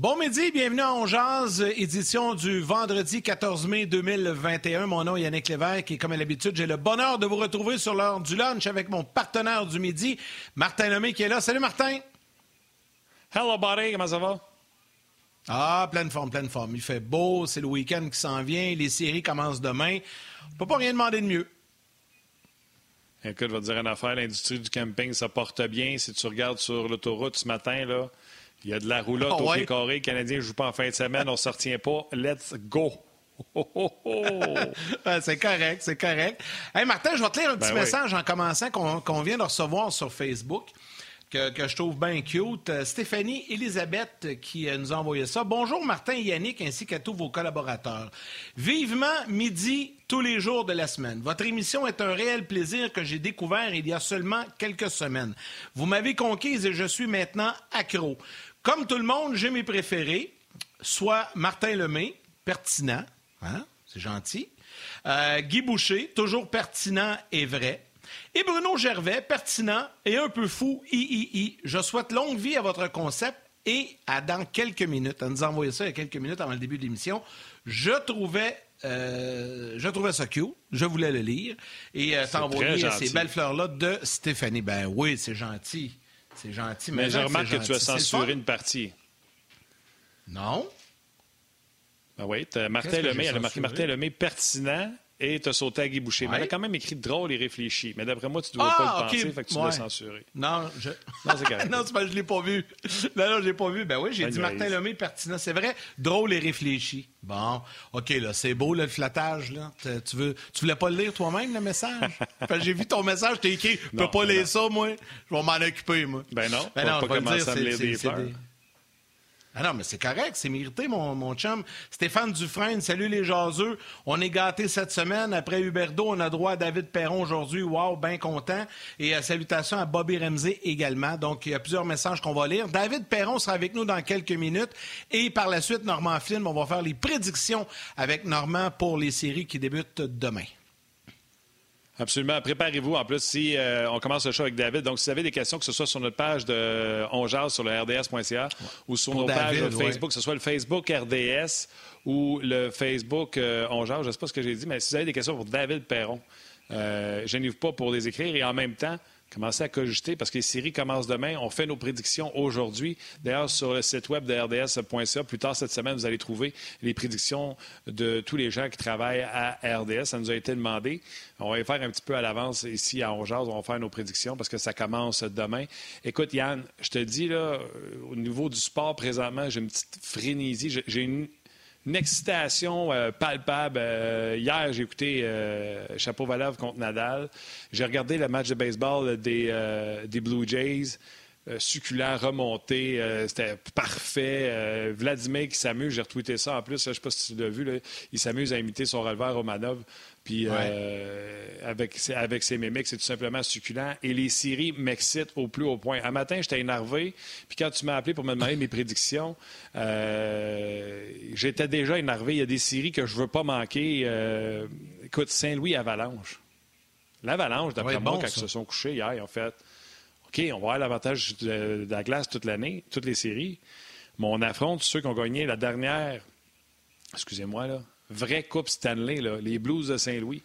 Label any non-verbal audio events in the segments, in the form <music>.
Bon midi, bienvenue à Ongeaz, édition du vendredi 14 mai 2021. Mon nom est Yannick Lévesque et comme à l'habitude, j'ai le bonheur de vous retrouver sur l'heure du lunch avec mon partenaire du midi, Martin Lemay, qui est là. Salut Martin! Hello buddy, comment ça va? Ah, pleine forme, pleine forme. Il fait beau, c'est le week-end qui s'en vient, les séries commencent demain. On peut pas rien demander de mieux. Écoute, je vais te dire une affaire, l'industrie du camping, ça porte bien. Si tu regardes sur l'autoroute ce matin, là, il y a de la roulotte oh, au ouais? carré. Les Canadiens ne jouent pas en fin de semaine. On ne se retient pas. Let's go! <laughs> Oh, oh, c'est correct, c'est correct. Hey Martin, je vais te lire un petit ben message en commençant qu'on qu vient de recevoir sur Facebook. Que, que, je trouve bien cute. Stéphanie Elisabeth qui nous a envoyé ça. Bonjour Martin et Yannick ainsi qu'à tous vos collaborateurs. Vivement midi tous les jours de la semaine. Votre émission est un réel plaisir que j'ai découvert il y a seulement quelques semaines. Vous m'avez conquise et je suis maintenant accro. Comme tout le monde, j'ai mes préférés, soit Martin Lemay, pertinent, hein? c'est gentil, euh, Guy Boucher, toujours pertinent et vrai, et Bruno Gervais, pertinent et un peu fou, i, Je souhaite longue vie à votre concept et à dans quelques minutes, à nous envoyer ça il y a quelques minutes avant le début de l'émission, je trouvais euh, je trouvais ça cute. Je voulais le lire. Et euh, t'envoyer ces belles fleurs-là de Stéphanie. Ben oui, c'est gentil. C'est gentil. Mais, je remarque que tu as censuré une partie. Non. Ben oui, Martin Lemay, elle a marqué Martin Lemay pertinent et tu as sauté à Guy Boucher. Ouais. Mais elle a quand même écrit drôle et réfléchi. Mais d'après moi, tu ne dois ah, pas le okay. penser, fait que tu ouais. l'as censuré. Non, je... non, c'est correct. <laughs> non, je ne l'ai pas vu. Non, non, je l'ai pas vu. Ben oui, j'ai dit Martin Lemay pertinent. C'est vrai, drôle et réfléchi. Bon, OK, là, c'est beau, là, le flattage, là. Tu, veux, tu voulais pas le lire toi-même, le message? <laughs> j'ai vu ton message, t'as écrit, je peux pas lire ça, moi. Je vais m'en occuper, moi. Ben non, ben non, pas commencer à me lire des fleurs. Ah non, mais c'est correct, c'est mérité, mon, mon chum. Stéphane Dufresne, salut les jaseux. On est gâtés cette semaine. Après Huberdo, on a droit à David Perron aujourd'hui. Wow, bien content. Et euh, salutations à Bobby Ramsey également. Donc, il y a plusieurs messages qu'on va lire. David Perron sera avec nous dans quelques minutes. Et par la suite, Normand Flynn, on va faire les prédictions avec Normand pour les séries qui débutent demain. Absolument. Préparez-vous. En plus, si euh, on commence le show avec David, donc si vous avez des questions, que ce soit sur notre page de Ongeaz sur le rds.ca ou sur nos pages Facebook, que ce soit le Facebook RDS ou le Facebook euh, je ne sais pas ce que j'ai dit, mais si vous avez des questions pour David Perron, euh, gênez-vous pas pour les écrire et en même temps, Commencez à cogiter parce que les séries commencent demain. On fait nos prédictions aujourd'hui. D'ailleurs, sur le site web de RDS.ca, plus tard cette semaine, vous allez trouver les prédictions de tous les gens qui travaillent à RDS. Ça nous a été demandé. On va les faire un petit peu à l'avance ici à Ongeaz. On va faire nos prédictions parce que ça commence demain. Écoute, Yann, je te dis, là, au niveau du sport, présentement, j'ai une petite frénésie. Une excitation euh, palpable. Euh, hier, j'ai écouté euh, Chapeau Valave contre Nadal. J'ai regardé le match de baseball des, des Blue Jays. Succulent, remonté, c'était parfait. Vladimir qui s'amuse, j'ai retweeté ça en plus, je ne sais pas si tu l'as vu, il s'amuse à imiter son releveur Romanov. Puis euh, avec, avec ses mimiques, c'est tout simplement succulent. Et les séries m'excitent au plus haut point. Un matin, j'étais énervé. Puis quand tu m'as appelé pour me demander mes prédictions, euh, j'étais déjà énervé. Il y a des séries que je ne veux pas manquer. Euh, écoute, Saint-Louis Avalanche. L'Avalanche, d'après ouais, moi, bon, quand ça. ils se sont couchés hier, en fait, OK, on va avoir l'avantage de, la glace toute l'année, toutes les séries. Mais on affronte ceux qui ont gagné la dernière, excusez-moi, là, vraie Coupe Stanley, les Blues de Saint-Louis.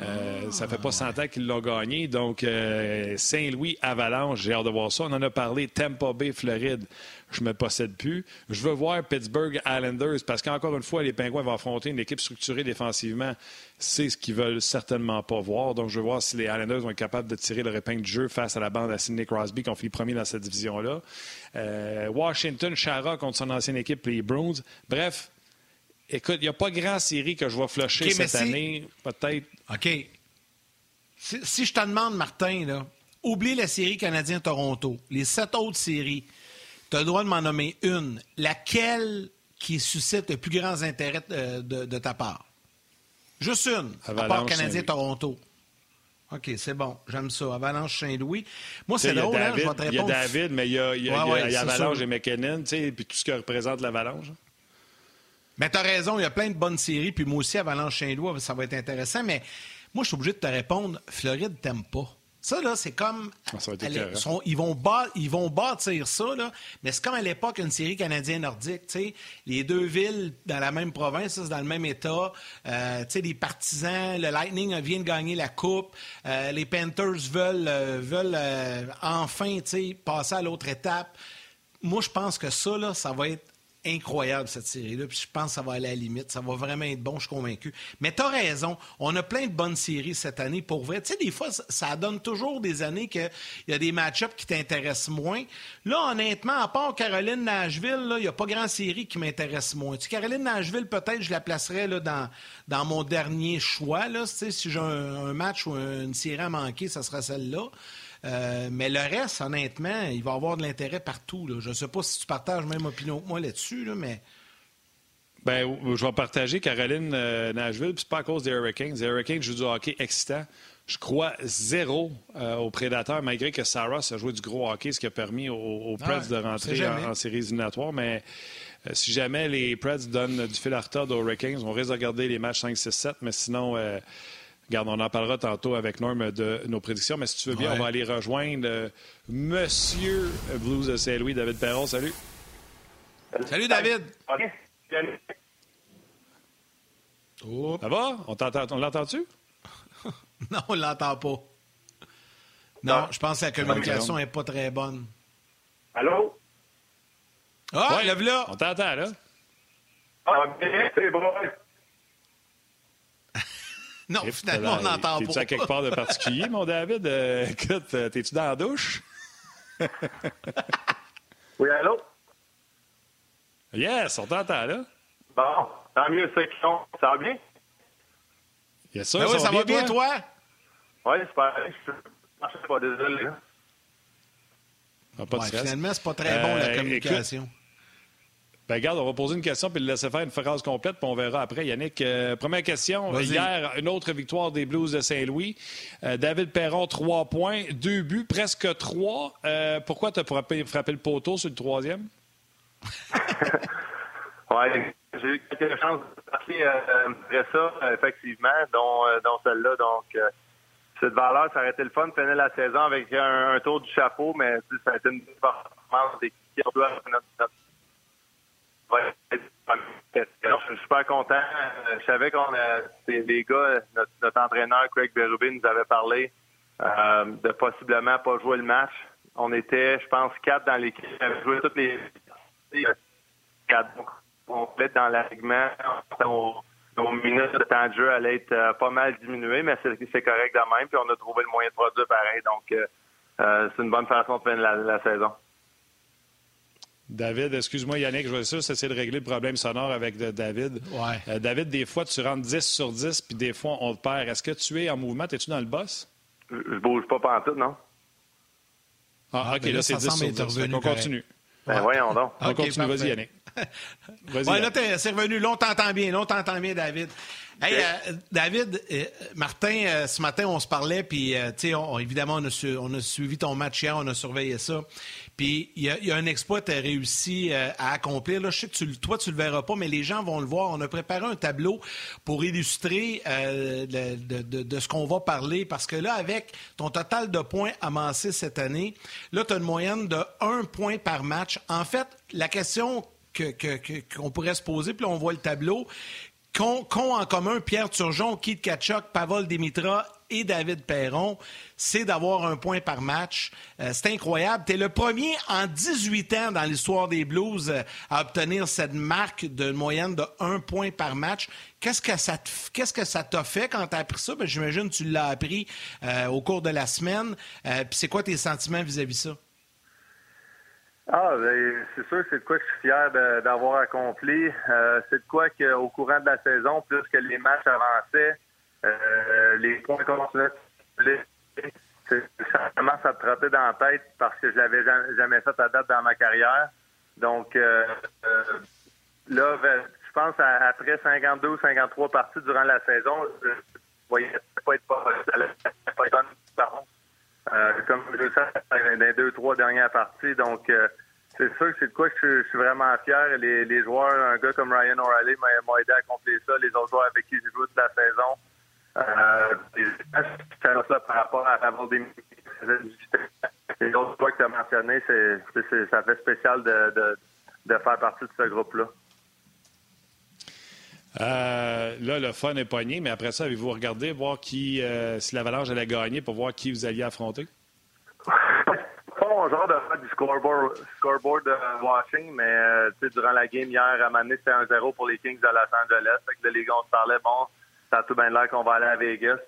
Euh, ça fait pas 100 ans qu'ils l'ont gagné. Donc, euh, Saint-Louis, Avalanche, j'ai hâte de voir ça. On en a parlé. Tampa Bay, Floride, je me possède plus. Je veux voir Pittsburgh Islanders parce qu'encore une fois, les Pingouins vont affronter une équipe structurée défensivement. C'est ce qu'ils veulent certainement pas voir. Donc, je veux voir si les Islanders vont être capables de tirer le épingle du jeu face à la bande à Sidney Crosby, qui ont fini premier dans cette division-là. Euh, Washington, Chara contre son ancienne équipe, les Bruins. Bref, Écoute, il n'y a pas grand série que je vais flusher okay, cette si... année. Peut-être. OK. Si, si, je te demande, Martin, là, oublie la série Canadien-Toronto, les sept autres séries, tu as le droit de m'en nommer une. Laquelle qui suscite le plus grand intérêt de, de, de ta part? Juste une, Avalanche, à part Canadien-Toronto. OK, c'est bon. J'aime ça. Avalanche Saint-Louis. Moi, c'est drôle, hein, je vais te répondre. Il y a David, mais il y a, il y a, ouais, il y a Avalanche et McKinnon, tu sais, puis tout ce que représente l'Avalanche. Mais tu as raison, il y a plein de bonnes séries. Puis moi aussi, Avalanche Saint-Louis, ça va être intéressant. Mais moi, je suis obligé de te répondre Floride, t'aime pas. Ça, là, c'est comme. Ah, ils, vont ils vont bâtir ça, là, mais c'est comme à l'époque une série canadienne-nordique. Les deux villes dans la même province, dans le même État. Euh, les partisans, le Lightning vient de gagner la Coupe. Euh, les Panthers veulent, euh, veulent euh, enfin passer à l'autre étape. Moi, je pense que ça, là, ça va être incroyable, cette série-là. Je pense que ça va aller à la limite. Ça va vraiment être bon, je suis convaincu. Mais tu as raison. On a plein de bonnes séries cette année pour vrai. Tu sais, des fois, ça donne toujours des années qu'il y a des match-ups qui t'intéressent moins. Là, honnêtement, à part Caroline-Nashville, il n'y a pas grand série qui m'intéresse moins. Tu Caroline-Nashville, peut-être, je la placerais là, dans, mon dernier choix. Là, si j'ai un, match ou une série à manquer, ça sera celle-là. Euh, mais le reste, honnêtement, il va avoir de l'intérêt partout. Je ne sais pas si tu partages même opinion que moi là-dessus, mais. Ben, je vais partager Caroline euh, Nashville, puis c'est pas à cause des Hurricanes. Les Hurricanes jouent du hockey excitant. Je crois zéro euh, aux prédateurs, malgré que Sarah a joué du gros hockey, ce qui a permis aux, Preds de rentrer en, séries éliminatoires. Mais si jamais les Preds donnent du fil à retard aux Hurricanes, on risque de regarder les matchs 5, 6, 7. Mais sinon, Regarde, on en parlera tantôt avec Norm de nos prédictions, mais si tu veux bien, on va aller rejoindre euh, Monsieur Blues de Saint-Louis, David Perron. Salut. Salut, David. Ça va? On, l'entend-tu? <laughs> non, on l'entend pas. Non, je pense que la communication n'est pas très bonne. Allô? Ah, lève-là! On t'entend, là. Ah, c'est bon. Non, finalement, on n'entend pas. T'es-tu à quelque part de particulier, mon David? Euh, écoute, euh, t'es-tu dans la douche? <laughs> oui, allô? Yes, on t'entend, là. Bon, tant mieux, ceux qui sont. Ça va bien? Yes, ça, ben oui, ça va bien, toi? Oui, c'est pas. Je suis pas désolé. Ah, pas ouais, finalement, c'est pas très bon, la euh, communication. Ben, regarde, on va poser une question puis le laisser faire une phrase complète, puis on verra après. Yannick, euh, première question. Hier, une autre victoire des Blues de Saint-Louis. Euh, David Perron, trois points, deux buts, presque trois. Euh, pourquoi tu as frappé, frappé, le poteau sur le troisième? <laughs> oui, j'ai eu quelques chances de passer après ça, effectivement, dont, dont celle-là. Donc, cette valeur, ça aurait été le fun de finir la saison avec un, tour du chapeau, mais ça a été une performance d'équipe. Notre, je suis super content. Euh, je savais qu'on a les gars, notre, entraîneur Craig Berube nous avait parlé euh, de possiblement pas jouer le match. On était, je pense, quatre dans l'équipe. On avait joué toutes les quatre complètes dans l'alignement. Nos, minutes de temps de jeu allaient être euh, pas mal diminuées, mais c'est correct de même. Puis on a trouvé le moyen de produire pareil. Donc, c'est une bonne façon de finir la saison. David, excuse-moi Yannick, je vais juste essayer de régler le problème sonore avec David. Ouais. Euh, David, des fois, tu rentres 10 sur 10, puis des fois, on te perd. Est-ce que tu es en mouvement? Es-tu dans le boss? Je, ne bouge pas tout, non? Ah, OK, ben là, c'est 10 sur 10. On continue. Ben, voyons donc. <laughs> On continue. Vas-y, Yannick. <laughs> Vas-y. Ouais, là, c'est revenu. Là, on t'entend bien. Là, on t'entend bien, David. Hey, euh, David, euh, Martin, ce matin, on se parlait, puis, tu sais, évidemment, on a, on a, suivi ton match hier, on a surveillé ça. Puis il y, a un exploit que tu as réussi euh, à accomplir. Là, je sais que tu, toi, tu le verras pas, mais les gens vont le voir. On a préparé un tableau pour illustrer euh, de, ce qu'on va parler. Parce que là, avec ton total de points amassés cette année, là, tu as une moyenne de un point par match. En fait, la question qu'on pourrait se poser, puis là, on voit le tableau, qu'ont en commun Pierre Turgeon, Keith Kachuk, Pavel Dimitra et David Perron, c'est d'avoir un point par match. Euh, c'est incroyable. Tu es le premier en 18 ans dans l'histoire des Blues euh, à obtenir cette marque de moyenne de un point par match. Qu'est-ce que ça t'a fait quand tu as appris ça? Ben, j'imagine que tu l'as appris euh, au cours de la semaine. Puis c'est quoi tes sentiments vis-à-vis ça? Ah, ben, c'est sûr, c'est de quoi que je suis fier d'avoir accompli. c'est de quoi qu'au courant de la saison, plus que les matchs avançaient, les points continuaient ça commence à te trotter dans la tête parce que je l'avais jamais fait à date dans ma carrière. Donc euh, euh, là, je pense après 52 ou 53 parties durant la saison, je ne voyais pas être pas, pas pardon. Euh, comme je le sais dans les deux, trois dernières parties. Donc c'est sûr que c'est de quoi je, suis vraiment fier. Les, les, joueurs, un gars comme Ryan O'Reilly m'a aidé à accomplir ça. Les autres joueurs avec qui j'ai joué toute la saison. Euh, ça par rapport à avoir des Les autres fois que tu as mentionné, c'est, ça fait spécial de, de, faire partie de ce groupe-là. Euh, là, le fun est pogné, mais après ça, avez-vous regardé voir qui, euh, si l'Avalanche allait gagner pour voir qui vous alliez affronter? <laughs> Pas genre de faire du scoreboard, scoreboard watching, mais euh, durant la game hier, à Mané, c'était 1-0 pour les Kings de Los Angeles. Fait que les gars, on se parlait, bon, ça a tout bien l'air qu'on va aller à Vegas.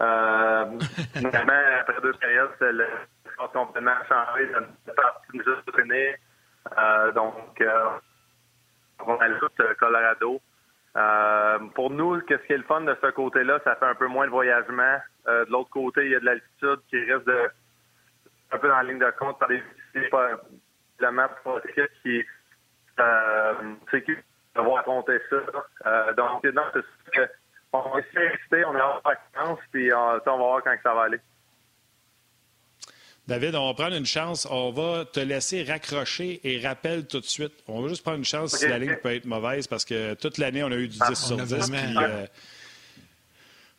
Euh, <laughs> après deux périodes, c'est le score complètement changé. de partie juste finir. Euh, donc, euh, on a tout euh, Colorado. Euh, pour nous, qu'est-ce qui est le fun de ce côté-là, ça fait un peu moins de voyagement. Euh, de l'autre côté, il y a de l'altitude qui reste de, un peu dans la ligne de compte par les la map qui euh, c'est qui va affronter ça. Euh, donc, non, c'est que on est excité, on est en vacances, puis on, on va voir quand ça va aller. David, on va prendre une chance. On va te laisser raccrocher et rappelle tout de suite. On va juste prendre une chance si la ligne peut être mauvaise parce que toute l'année, on a eu du 10 ah, sur 10. Puis, euh,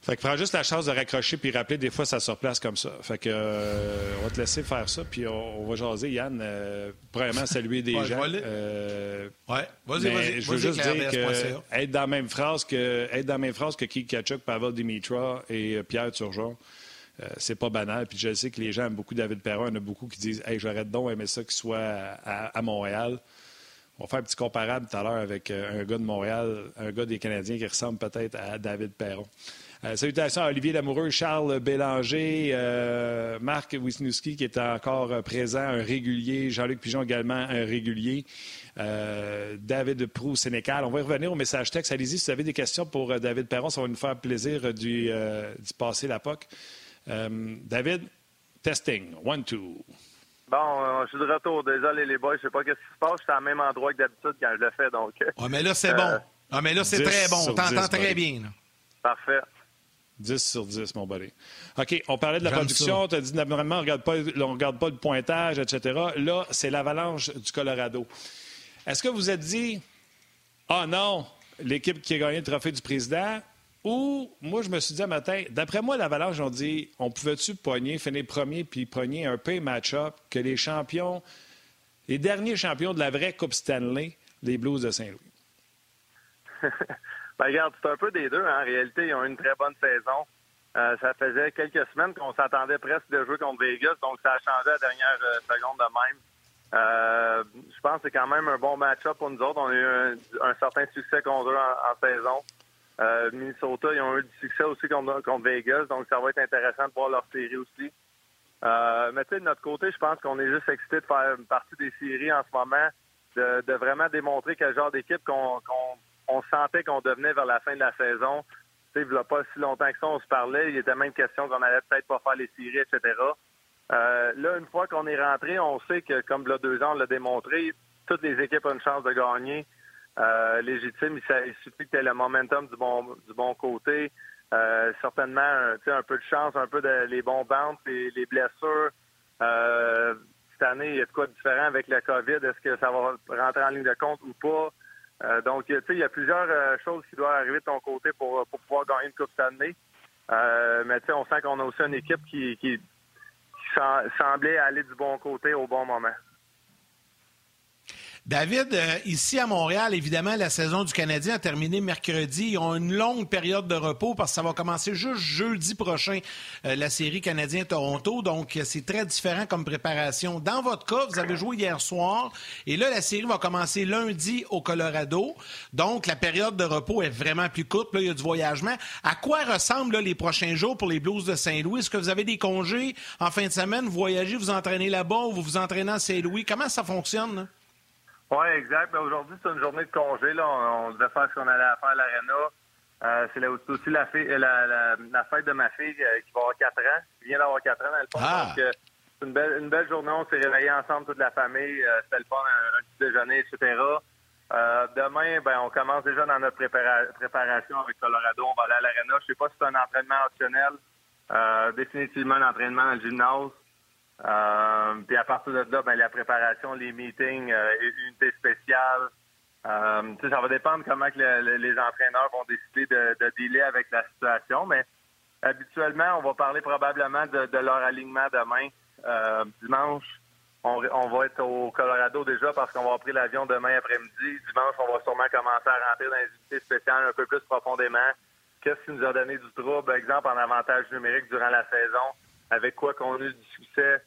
fait que prends juste la chance de raccrocher puis rappeler. Des fois, ça se replace comme ça. Fait que euh, on va te laisser faire ça puis on, va jaser. Yann, euh, premièrement, saluer des gens. Euh, ouais, vas-y, vas-y. Je veux juste dire que être dans la même phrase que être dans la même phrase que Keith Kachuk, Pavel Dimitra et Pierre Turgeon. Euh, c'est pas banal. Puis je sais que les gens aiment beaucoup David Perron. Il y en a beaucoup qui disent Hey, j'aurais donc aimé ça qu'il soit à, Montréal. On va faire un petit comparable tout à l'heure avec euh, un gars de Montréal, un gars des Canadiens qui ressemble peut-être à David Perron. Euh, salutations à Olivier Lamoureux, Charles Bélanger, Marc Wisniewski qui est encore présent, un régulier, Jean-Luc Pigeon également un régulier, David Prou, Sénécal. On va revenir au message texte. Allez-y si vous avez des questions pour David Perron, ça va nous faire plaisir d'y passer la POC. Euh, David, testing, one, two. Bon, euh, je suis de retour. Désolé, les boys, je sais pas ce qui se passe. Je suis à même endroit que d'habitude quand je le fais, donc. Ouais, mais là, c'est bon. Euh, ah, mais là, c'est très bon. T'entends très bien. Parfait. 10 sur 10, mon buddy. OK, on parlait de la production. Tu as dit, normalement, on ne regarde, pas, regarde pas le pointage, etc. Là, c'est l'avalanche du Colorado. Est-ce que vous êtes dit, ah oh non, l'équipe qui a gagné le trophée du président, ou, moi, je me suis dit un matin, d'après moi, l'Avalanche, on dit, on pouvait-tu pogner, finir premier, puis pogner un peu match-up que les champions, les derniers champions de la vraie Coupe Stanley, les Blues de Saint-Louis? <laughs> ben, regarde, c'est un peu des deux. Hein. En réalité, ils ont une très bonne saison. Euh, ça faisait quelques semaines qu'on s'attendait presque de jouer contre Vegas, donc ça a changé à la dernière euh, seconde de même. Euh, je pense que c'est quand même un bon match-up pour nous autres. On a eu un, certain succès contre eux en saison. Euh, Minnesota, ils ont eu du succès aussi contre, Vegas, donc ça va être intéressant de voir leur série aussi. Euh, mais tu sais, de notre côté, je pense qu'on est juste excité de faire partie des séries en ce moment, de, vraiment démontrer quel genre d'équipe qu'on sentait qu'on devenait vers la fin de la saison. Tu sais, il n'y a pas si longtemps que ça, on se parlait. Il était même question qu'on allait peut-être pas faire les séries, etc. Euh, là, une fois qu'on est rentré, on sait que, comme le deux ans, on l'a démontré, toutes les équipes ont une chance de gagner. Euh, légitime. Il, suffit que tu aies le momentum du bon, du bon côté. Euh, certainement, un peu de chance, un peu de les bons les, les blessures. Cette année, il y a de quoi de différent avec la COVID. Est-ce que ça va rentrer en ligne de compte ou pas? Euh, donc, il y a plusieurs choses qui doivent arriver de ton côté pour, pour pouvoir gagner une Coupe cette année. mais on sent qu'on a aussi une équipe qui, qui, qui semblait aller du bon côté au bon moment. David, euh, ici à Montréal, évidemment, la saison du Canadien a terminé mercredi. Ils ont une longue période de repos parce que ça va commencer juste jeudi prochain, euh, la série Canadien-Toronto. Donc, c'est très différent comme préparation. Dans votre cas, vous avez joué hier soir et là, la série va commencer lundi au Colorado. Donc, la période de repos est vraiment plus courte. Là, il y a du voyagement. À quoi ressemblent les prochains jours pour les Blues de Saint-Louis? Est-ce que vous avez des congés en fin de semaine? Vous voyagez, vous entraînez là-bas ou vous vous entraînez à Saint-Louis? Comment ça fonctionne? Oui, exact. Ben, aujourd'hui, c'est une journée de congé. Là. On, devait faire ce qu'on allait faire à l'Arena. Euh, c'est aussi la, la, fête de ma fille euh, qui va avoir 4 ans, qui vient d'avoir 4 ans dans le fond. Ah. Donc, euh, c'est une belle, une belle journée. On s'est réveillés ensemble, toute la famille. C'était le fun, un, petit déjeuner, etc. demain, ben, on commence déjà dans notre préparation avec Colorado. On va aller à l'Arena. Je sais pas si c'est un entraînement optionnel. définitivement un entraînement dans le gymnase. Euh, puis à partir de là, ben, la préparation, les meetings, euh, unités spéciales. Euh, ça va dépendre comment que les entraîneurs vont décider de, de dealer avec la situation, mais habituellement, on va parler probablement de, leur alignement demain. Euh, dimanche, on, va être au Colorado déjà parce qu'on va avoir pris l'avion demain après-midi. Dimanche, on va sûrement commencer à rentrer dans les unités spéciales un peu plus profondément. Qu'est-ce qui nous a donné du trouble, exemple, en avantage numérique durant la saison, avec quoi qu'on a eu du succès.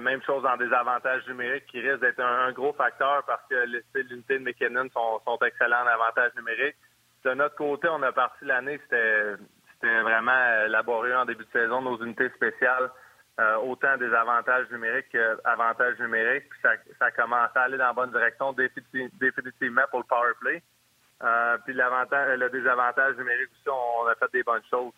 Même chose dans des avantages numériques qui risquent d'être un, gros facteur parce que l'unité de McKinnon sont, sont excellents en avantage numérique. De notre côté, on a parti l'année, c'était vraiment euh, laborieux en début de saison, nos unités spéciales, euh, autant des avantages numériques qu'avantages numériques. Puis ça, ça a commencé à aller dans la bonne direction définitivement pour le power play. Euh, puis le désavantage numérique aussi, on a fait des bonnes choses.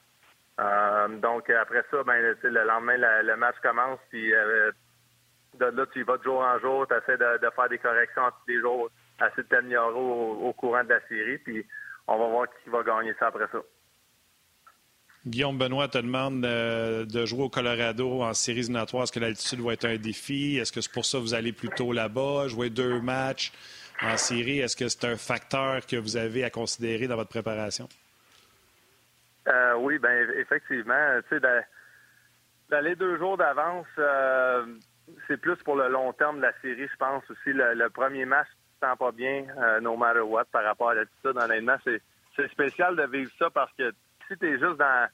Donc après ça, ben, le lendemain, le match commence, puis de là, tu y vas de jour en jour, tu essaies de, faire des corrections tous les jours, essayer de t'améliorer au, au, courant de la série, puis on va voir qui va gagner ça après ça. Guillaume Benoît te demande euh, de jouer au Colorado en séries éliminatoires. Est-ce que l'altitude va être un défi? Est-ce que c'est pour ça que vous allez plutôt là-bas? Jouer deux matchs en série, est-ce que c'est un facteur que vous avez à considérer dans votre préparation? Euh, oui, bien, effectivement. Tu sais, d'aller deux jours d'avance, euh, c'est plus pour le long terme de la série, je pense aussi. Le, premier match, tu sens pas bien, no matter what, par rapport à l'altitude. Honnêtement, c'est, c'est spécial de vivre ça parce que si tu es juste dans,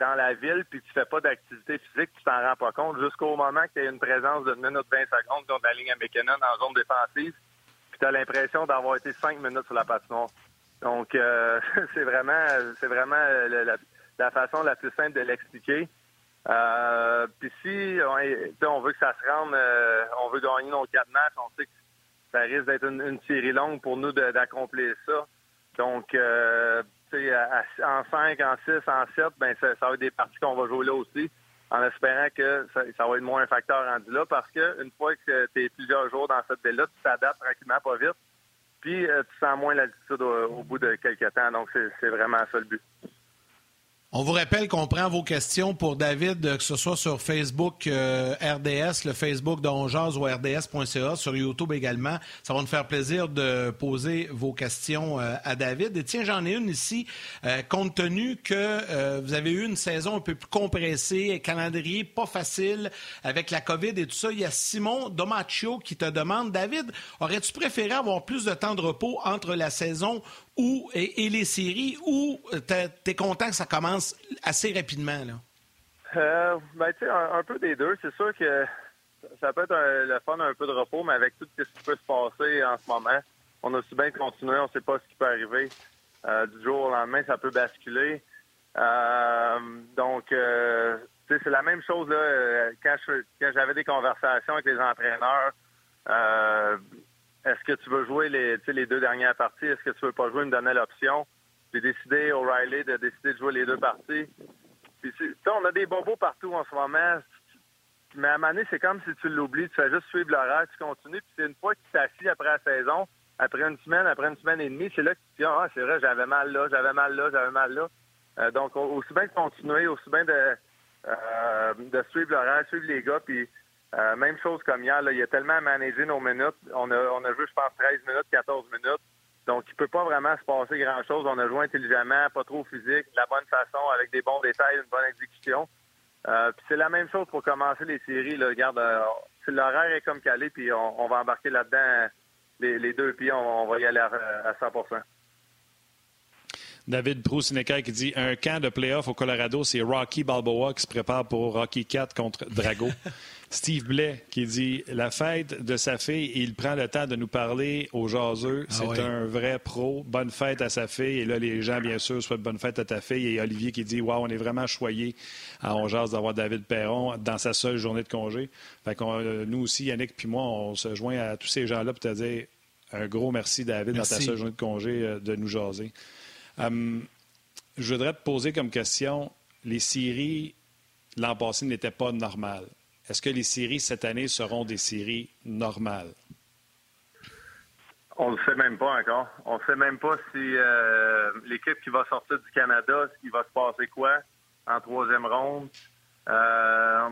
dans la ville puis tu fais pas d'activité physique, tu t'en rends pas compte jusqu'au moment que tu as une présence de minute 20 secondes contre la ligne à McKinnon en zone défensive, puis tu as l'impression d'avoir été cinq minutes sur la patinoire. Donc, euh, <laughs> c'est vraiment, c'est vraiment la, façon la plus simple de l'expliquer. Euh, puis si on, veut que ça se rende, euh, on veut gagner nos quatre matchs, on sait que ça risque d'être une, série longue pour nous d'accomplir ça. Donc, euh, en 5, en 6, en 7, ben, ça, va être des parties qu'on va jouer là aussi, en espérant que ça, va être moins un facteur rendu là, parce qu'une fois que tu es plusieurs jours dans cette ville-là, tu t'adaptes tranquillement, pas vite, puis euh, tu sens moins l'altitude au, bout de quelques temps. Donc, c'est vraiment ça le but. On vous rappelle qu'on prend vos questions pour David, euh, que ce soit sur Facebook euh, RDS, le Facebook d'Ongeaz ou RDS.ca, sur YouTube également. Ça va nous faire plaisir de poser vos questions euh, à David. Et tiens, j'en ai une ici. compte tenu que vous avez eu une saison un peu plus compressée, calendrier pas facile avec la COVID et tout ça, il y a Simon Domaccio qui te demande, David, aurais-tu préféré avoir plus de temps de repos entre la saison ou, et, les séries ou euh, tu es, content que ça commence assez rapidement? Là? Euh, ben, tu sais, un, peu des deux. C'est sûr que ça peut être le fun, un peu de repos, mais avec tout ce qui peut se passer en ce moment, on a aussi bien continué, on ne sait pas ce qui peut arriver. Euh, du jour au lendemain, ça peut basculer. donc, c'est la même chose là, quand j'avais des conversations avec les entraîneurs est-ce que tu veux jouer les, les deux dernières parties? Est-ce que tu veux pas jouer? une me donnait l'option? J'ai décidé, O'Reilly, de décider de jouer les deux parties. Puis, on a des bobos partout en ce moment. Mais à un moment c'est comme si tu l'oublies. Tu fais juste suivre l'horaire, tu continues. Puis c'est une fois que tu t'assis après la saison, après une semaine, après une semaine et demie, c'est là que tu te dis, ah, c'est vrai, j'avais mal là, j'avais mal là, j'avais mal là. Euh, donc, aussi bien de continuer, aussi bien de, euh, de suivre l'horaire, suivre les gars, puis euh, même chose comme hier, là, il a tellement managé nos minutes. On a, on a joué, je pense, 13 minutes, 14 minutes. Donc, il peut pas vraiment se passer grand-chose. On a joué intelligemment, pas trop physique, de la bonne façon, avec des bons détails, une bonne exécution. Euh, puis c'est la même chose pour commencer les séries. Là. Regarde, euh, l'horaire est comme calé, puis on, va embarquer là-dedans les, deux, puis on, va y aller à, à 100 David proust qui dit un camp de playoff au Colorado, c'est Rocky Balboa qui se prépare pour Rocky 4 contre Drago. <laughs> Steve Blais qui dit la fête de sa fille, il prend le temps de nous parler aux jaseux. Ah c'est un vrai pro. Bonne fête à sa fille. Et là, les gens, bien sûr, souhaitent bonne fête à ta fille. Et Olivier qui dit Waouh, on est vraiment choyé à On d'avoir David Perron dans sa seule journée de congé. Fait euh, nous aussi, Yannick puis moi, on se joint à tous ces gens-là pour te dire un gros merci, David, dans ta seule journée de congé, euh, de nous jaser. Hum, je voudrais te poser comme question les séries l'an passé n'étaient pas normales. Est-ce que les séries cette année seront des séries normales? On ne le sait même pas encore. On ne sait même pas si euh, l'équipe qui va sortir du Canada, il va se passer quoi en troisième ronde. Euh,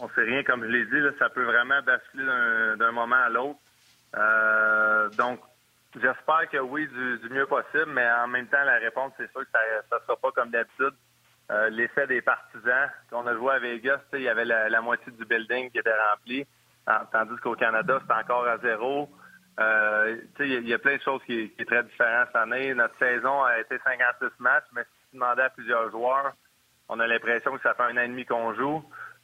on ne sait rien, comme je l'ai dit, ça peut vraiment basculer d'un moment à l'autre. Euh, donc, j'espère que oui, du, mieux possible, mais en même temps, la réponse, c'est sûr que ça ne sera pas comme d'habitude. L'effet des partisans. On a joué à Vegas, il y avait la, moitié du building qui était rempli, tandis qu'au Canada, c'était encore à zéro. il y, a plein de choses qui, sont très différentes cette année. Notre saison a été 56 matchs, mais si tu demandais à plusieurs joueurs, on a l'impression que ça fait un an et demi qu'on joue.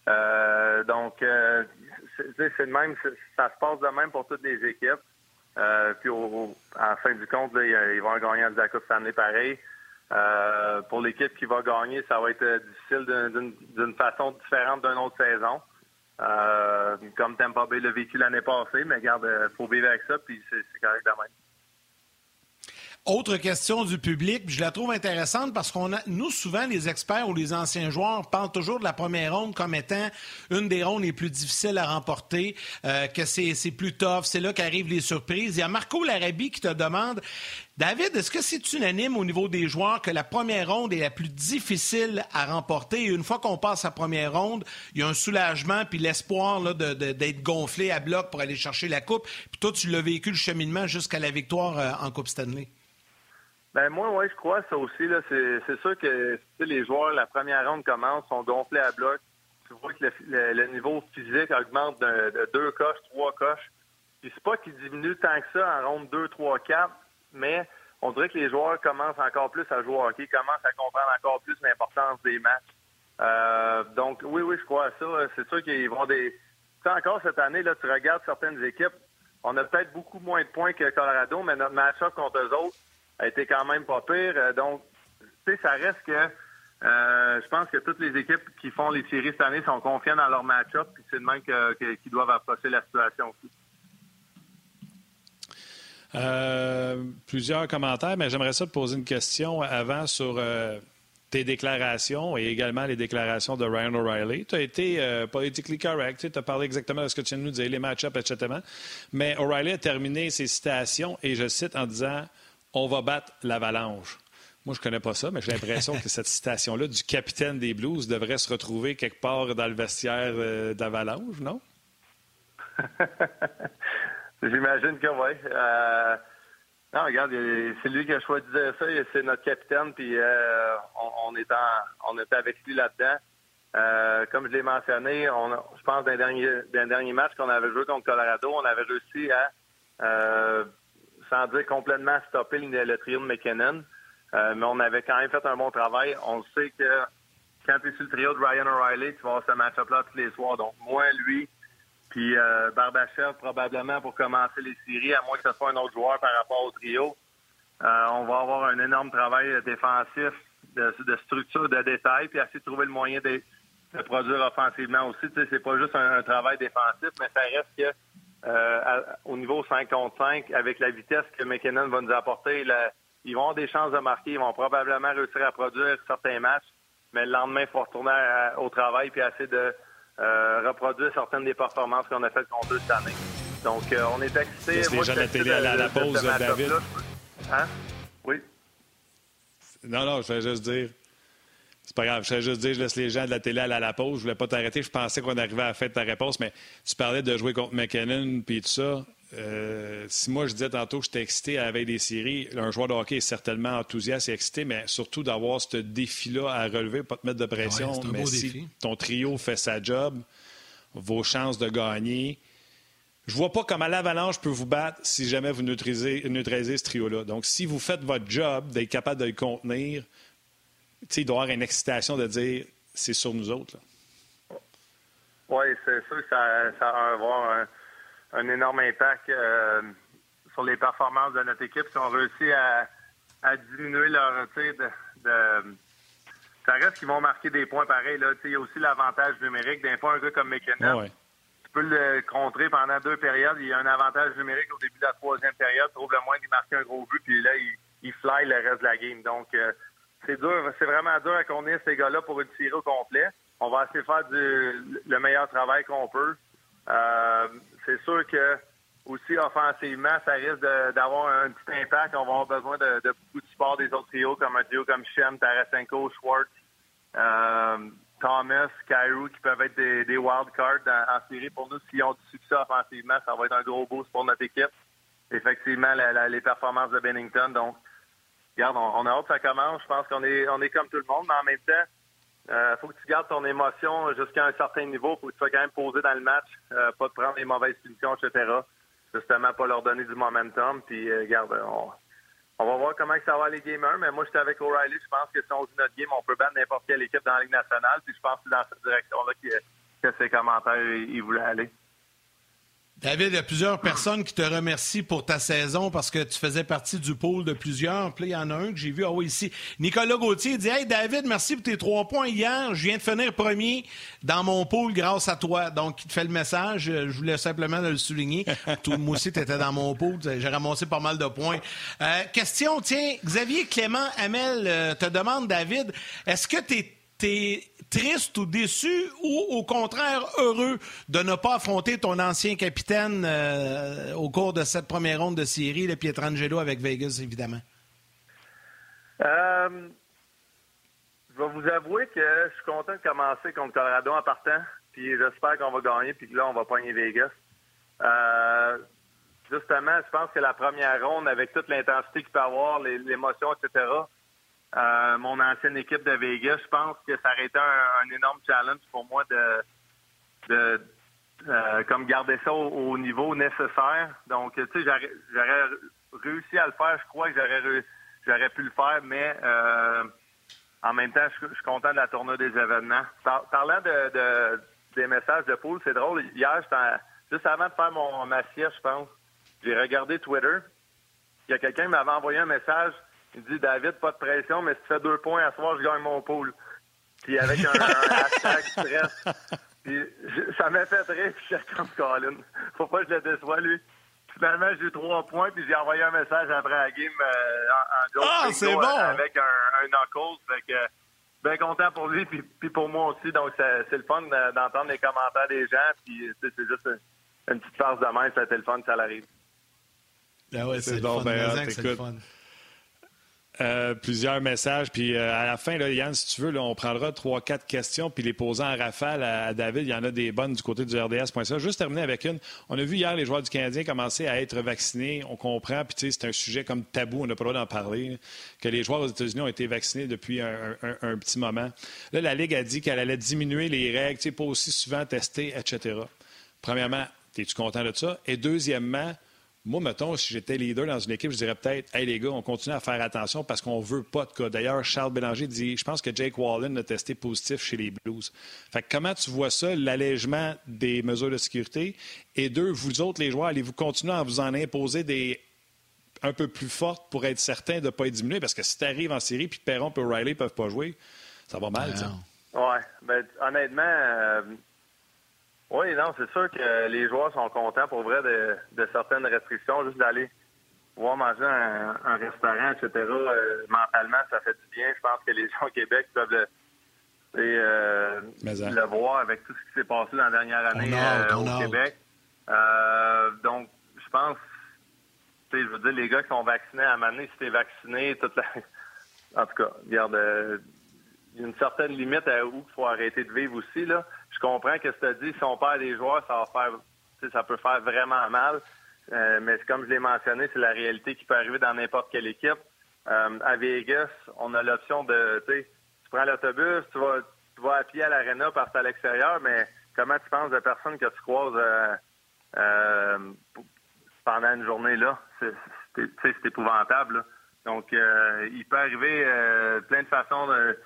Euh, donc, euh, c'est de même, ça se passe de même pour toutes les équipes. Euh, puis, la fin du compte, ils vont gagner la Coupe Stanley pareil. Euh, pour l'équipe qui va gagner, ça va être difficile d'une façon différente d'une autre saison. Euh, comme Tampa Bay l'a vécu l'année passée, mais regarde, il faut vivre avec ça, puis c'est correct de même. Autre question du public, je la trouve intéressante parce qu'on a, nous, souvent, les experts ou les anciens joueurs parlent toujours de la première ronde comme étant une des rondes les plus difficiles à remporter, euh, que c'est plus tough, c'est là qu'arrivent les surprises. Il y a Marco Larabie qui te demande, David, est-ce que c'est unanime au niveau des joueurs que la première ronde est la plus difficile à remporter? Et une fois qu'on passe la première ronde, il y a un soulagement puis l'espoir d'être gonflé à bloc pour aller chercher la coupe. Puis toi, tu l'as vécu le cheminement jusqu'à la victoire euh, en Coupe Stanley. Ben moi, oui, je crois ça aussi. Là, c'est, sûr que les joueurs, la première ronde commence, sont gonflés à bloc. Tu vois que le, niveau physique augmente de, deux coches, trois coches. Puis c'est pas qu'il diminue tant que ça en ronde 2, 3, 4, mais on dirait que les joueurs commencent encore plus à jouer au hockey, commencent à comprendre encore plus l'importance des matchs. Euh, donc oui, oui, je crois ça. C'est sûr qu'ils vont des. Tu encore cette année, là, tu regardes certaines équipes, on a peut-être beaucoup moins de points que Colorado, mais notre match-up contre eux autres, a été quand même pas pire. Euh, donc, tu sais, ça reste que euh, je pense que toutes les équipes qui font les séries cette année sont confiantes dans leur match-up, puis c'est de même qu'ils doivent approcher la situation aussi. Euh, plusieurs commentaires, mais j'aimerais ça te poser une question avant sur tes déclarations et également les déclarations de Ryan O'Reilly. Tu as été politically correct, tu as parlé exactement de ce que tu viens de nous dire, les match-ups, etc. Mais O'Reilly a terminé ses citations, et je cite en disant on va battre l'avalanche. Moi, je ne connais pas ça, mais j'ai l'impression que cette citation-là du capitaine des Blues devrait se retrouver quelque part dans le vestiaire euh, d'Avalanche, non? <laughs> J'imagine que oui. Euh, non, regarde, c'est lui qui a choisi de ça. C'est notre capitaine, puis euh, on, est avec lui là-dedans. comme je l'ai mentionné, on, je pense d'un dernier, dernier match qu'on avait joué contre Colorado, on avait réussi à complètement stopper le, trio de McKinnon. Euh, mais on avait quand même fait un bon travail. On sait que quand tu es sur le trio de Ryan O'Reilly, tu vas avoir ce match-up-là tous les soirs. Donc, moi, lui, puis euh, Barbachev, probablement pour commencer les séries, à moins que ce soit un autre joueur par rapport au trio. Euh, on va avoir un énorme travail défensif, de, structure, de détail, puis essayer de trouver le moyen de, produire offensivement aussi. C'est pas juste un, travail défensif, mais ça reste que euh, au niveau 5 contre 5, avec la vitesse que McKinnon va nous apporter, ils vont avoir des chances de marquer. Ils vont probablement réussir à produire certains matchs, mais le lendemain, il faut retourner au travail puis essayer de euh, reproduire certaines des performances qu'on a faites contre eux cette année. Donc, euh, on est excités. de télé à la, pause, David. Hein? Oui. Non, non, je vais juste dire. C'est pas grave. Je vais juste dire, je laisse les gens de la télé aller à la pause. Je voulais pas t'arrêter. Je pensais qu'on arrivait à la fin de ta réponse, mais tu parlais de jouer contre McKinnon puis tout ça. Euh, si moi je disais tantôt que j'étais excité à la veille des séries, un joueur de hockey est certainement enthousiaste et excité, mais surtout d'avoir ce défi-là à relever, pas te mettre de pression. mais si ton trio fait sa job, vos chances de gagner. Je vois pas comment l'Avalanche peut vous battre si jamais vous neutralisez, neutralisez ce trio-là. Donc, si vous faites votre job d'être capable de le contenir, il doit y avoir une excitation de dire c'est sur nous autres. Oui, c'est sûr que ça, va avoir un, énorme impact euh, sur les performances de notre équipe si on réussit à, diminuer leur tir de, ça reste qu'ils vont marquer des points pareils. Là. Il y a aussi l'avantage numérique. D'un fois, un gars comme McKenna, tu peux le contrer pendant deux périodes. Il y a un avantage numérique au début de la troisième période. Tu trouves le moins d'y marquer un gros but, puis là, il, fly le reste de la game. Donc, euh, c'est dur, c'est vraiment dur à contenir ces gars-là pour une série au complet. On va essayer de faire du, le meilleur travail qu'on peut. Euh, c'est sûr que aussi offensivement, ça risque d'avoir un petit impact. On va avoir besoin de, beaucoup de support des autres trios, comme un trio comme Shem, Tarasenko, Schwartz, euh, Thomas, Cairo, qui peuvent être des, des wild cards en, série. Pour nous, s'ils ont du succès offensivement, ça va être un gros boost pour notre équipe. Effectivement, les performances de Bennington. Donc, regarde, on, a hâte que ça commence. Je pense qu'on est, on est comme tout le monde, mais en même temps, Il faut que tu gardes ton émotion jusqu'à un certain niveau. Faut que tu sois quand même posé dans le match, pas te prendre les mauvaises positions, etc. Justement, pas leur donner du momentum. Puis, garde, on, on va voir comment ça va les gamers, mais moi, j'étais avec O'Reilly. Je pense que si on joue notre game, on peut battre n'importe quelle équipe dans la Ligue nationale. Puis je pense que c'est dans cette direction-là que, que ses commentaires, ils voulaient aller. David, il y a plusieurs personnes qui te remercient pour ta saison parce que tu faisais partie du pôle de plusieurs. Puis il y en a un que j'ai vu ah oui, ici. Nicolas Gauthier dit Hey David, merci pour tes trois points hier. Je viens de finir premier dans mon pôle grâce à toi. Donc, il te fait le message. Je voulais simplement le souligner. Tout, moi aussi, tu étais dans mon pôle. J'ai ramassé pas mal de points. Euh, question, tiens, Xavier Clément Amel euh, te demande, David, est-ce que tu es triste ou déçu ou au contraire heureux de ne pas affronter ton ancien capitaine euh, au cours de cette première ronde de série, le Pietrangelo avec Vegas, évidemment? Euh, je vais vous avouer que je suis content de commencer contre Colorado en partant, puis j'espère qu'on va gagner, puis que là, on va pogner Vegas. Euh, justement, je pense que la première ronde, avec toute l'intensité qu'il peut avoir, l'émotion, etc., euh, mon ancienne équipe de Vegas, je pense que ça aurait été un, énorme challenge pour moi de, de euh, comme garder ça au, niveau nécessaire. Donc, tu sais, j'aurais réussi à le faire. Je crois que j'aurais j'aurais pu le faire, mais euh, en même temps, je, suis content de la tournée des événements. parlant de, des messages de poule, c'est drôle. Hier, juste avant de faire mon ma je pense, j'ai regardé Twitter. Il y a quelqu'un qui m'avait envoyé un message il dit David, pas de pression, mais si tu fais deux points à soir, je gagne mon pool. Puis avec un, <laughs> hashtag stress. Puis ça m'a fait rire, puis j'étais comme Colin. Faut pas que je le déçois, lui. Finalement, j'ai eu trois points, puis j'ai envoyé un message après la game euh, en, en ah, c'est bon. avec un, un knuckles. Fait que, bien content pour lui, puis, puis pour moi aussi. Donc, c'est le fun d'entendre les commentaires des gens, puis c'est juste une, petite farce de main, c'était le fun, ça l'arrive. Ah ouais, c'est bon, ben, c'est le fun. Euh, plusieurs messages. Puis euh, à la fin, là, Yann, si tu veux, on prendra trois, quatre questions, puis les posant en rafale à, David. Il y en a des bonnes du côté du RDS.ca. Juste terminer avec une. On a vu hier les joueurs du Canadien commencer à être vaccinés. On comprend, puis tu sais, c'est un sujet comme tabou, on n'a pas le droit d'en parler, que les joueurs aux États-Unis ont été vaccinés depuis un, petit moment. Là, la Ligue a dit qu'elle allait diminuer les règles, pas aussi souvent tester, etc. Premièrement, es-tu content de ça? Et deuxièmement, moi, mettons, si j'étais leader dans une équipe, je dirais peut-être, hey les gars, on continue à faire attention parce qu'on veut pas de cas. D'ailleurs, Charles Bélanger dit, je pense que Jake Wallen a testé positif chez les Blues. Fait que comment tu vois ça, l'allègement des mesures de sécurité? Et deux, vous autres, les joueurs, allez-vous continuer à vous en imposer des un peu plus fortes pour être certain de ne pas être diminué? Parce que si tu arrives en série puis Perron et Riley peuvent pas jouer, ça va mal, ça. Oui, ben, honnêtement, euh, oui, non, c'est sûr que les joueurs sont contents pour vrai de, certaines restrictions, juste d'aller pouvoir manger un, un restaurant, etc. Euh, mentalement, ça fait du bien. Je pense que les gens au Québec peuvent le, euh, le voir avec tout ce qui s'est passé dans la dernière année euh, au Québec. donc, je pense, je veux dire, les gars qui sont vaccinés à un si t'es vacciné, toute la... En tout cas, regarde, il y a une certaine limite à où il faut arrêter de vivre aussi, là comprends que tu as dit, si on perd des joueurs, ça va faire, ça peut faire vraiment mal. Euh, mais comme je l'ai mentionné, c'est la réalité qui peut arriver dans n'importe quelle équipe. Euh, à Vegas, on a l'option de, tu prends l'autobus, tu vas, tu vas à pied à l'aréna parce que à l'extérieur, mais comment tu penses de personnes que tu croises euh, pendant une journée là? C'est épouvantable. Donc, il peut arriver plein de façons de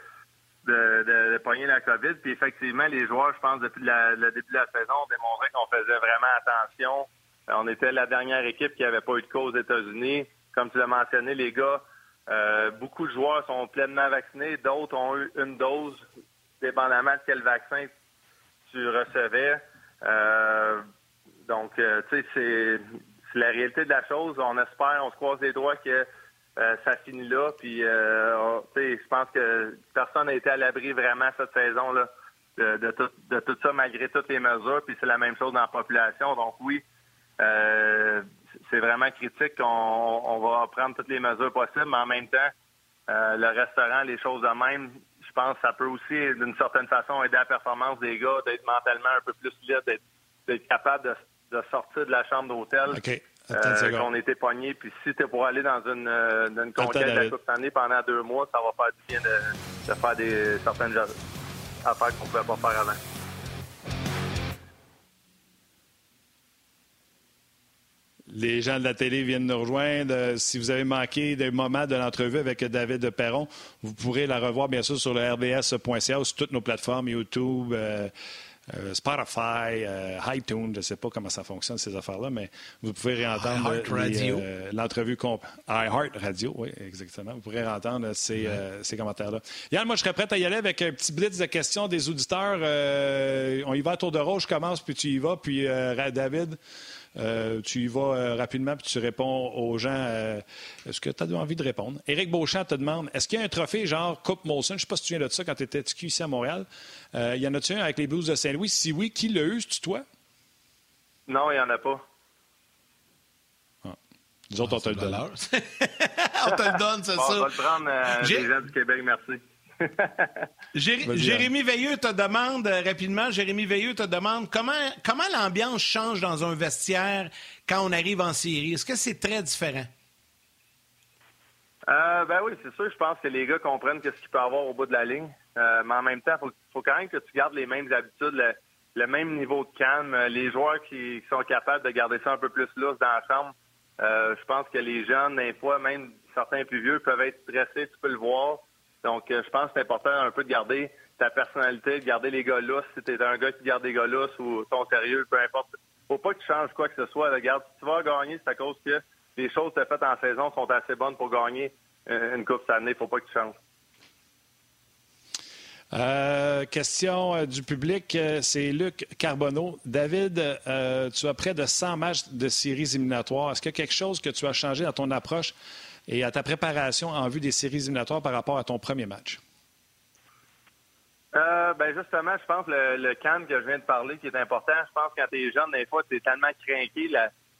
de, de, pogner la COVID. Puis effectivement, les joueurs, je pense, depuis le début de la saison, ont démontré qu'on faisait vraiment attention. Euh, on était la dernière équipe qui n'avait pas eu de cause aux États-Unis. Comme tu l'as mentionné, les gars, euh, beaucoup de joueurs sont pleinement vaccinés. D'autres ont eu une dose, dépendamment de quel vaccin tu recevais. Euh, donc, tu sais, c'est la réalité de la chose. On espère, on se croise les doigts que euh, ça finit là. Puis, euh, je pense que personne n'a été à l'abri vraiment cette saison-là de, tout, ça, malgré toutes les mesures. Puis c'est la même chose dans la population. Donc oui, euh, c'est vraiment critique qu'on on va prendre toutes les mesures possibles, mais en même temps, le restaurant, les choses de même, je pense que ça peut aussi, d'une certaine façon, aider à la performance des gars, d'être mentalement un peu plus libre, d'être capable de, sortir de la chambre d'hôtel. Euh, qu'on était pogné. Puis si tu pour aller dans une, euh, une conquête de la Coupe année pendant deux mois, ça va faire du bien de, de faire des, certaines affaires qu'on ne pouvait pas faire avant. Les gens de la télé viennent nous rejoindre. Si vous avez manqué des moments de l'entrevue avec David Perron, vous pourrez la revoir bien sûr sur le rds.ca ou sur toutes nos plateformes, YouTube, euh, euh, Spotify, euh, iTunes, je ne sais pas comment ça fonctionne ces affaires-là, mais vous pouvez réentendre l'entrevue complète. iHeart Radio, oui, exactement. Vous pourrez réentendre ces, ces commentaires-là. Yann, moi, je serais prêt à y aller avec un petit blitz de questions des auditeurs. on y va à tour de rôle, je commence, puis tu y vas, puis David. Euh, tu y vas euh, rapidement puis tu réponds aux gens euh, est-ce que tu as envie de répondre? Éric Beauchamp te demande est-ce qu'il y a un trophée genre Coupe Molson? Je ne sais pas si tu viens de ça quand tu étais ici à Montréal. il y en a-tu un avec les Blues de Saint-Louis? Si oui, qui l'a eu? C'est toi? Non, il n'y en a pas. Ah. Nous autres, on te le donne. <laughs> on te le donne, c'est ça. On va le prendre, les gens du Québec, merci. <laughs> Jérémy Veilleux te demande euh, rapidement, Jérémy Veilleux te demande comment, comment l'ambiance change dans un vestiaire quand on arrive en série? Est-ce que c'est très différent? Euh, ben oui, c'est sûr. Je pense que les gars comprennent ce qu'il peut y avoir au bout de la ligne. Euh, mais en même temps, il faut, quand même que tu gardes les mêmes habitudes, le, même niveau de calme. Les joueurs qui, sont capables de garder ça un peu plus lousse dans la chambre, je pense que les jeunes, des fois, même certains plus vieux, peuvent être stressés, tu peux le voir. Donc, euh, je pense que c'est important un peu de garder ta personnalité, de garder les gars lousses. Si t'es un gars qui garde des gars lousses ou ton sérieux, peu importe. Faut pas que tu changes quoi que ce soit. Regarde, si tu vas gagner, c'est à cause que les choses que tu faites en saison sont assez bonnes pour gagner euh, une coupe cette année. Faut pas que tu changes. Euh, question du public, c'est Luc Carbonneau. David, tu as près de 100 matchs de séries éliminatoires. Est-ce qu'il y a quelque chose que tu as changé dans ton approche et à ta préparation en vue des séries éliminatoires par rapport à ton premier match? Euh, ben justement, je pense le, le can que je viens de parler qui est important. Je pense que quand tu es jeune, des fois, tu es tellement craqué,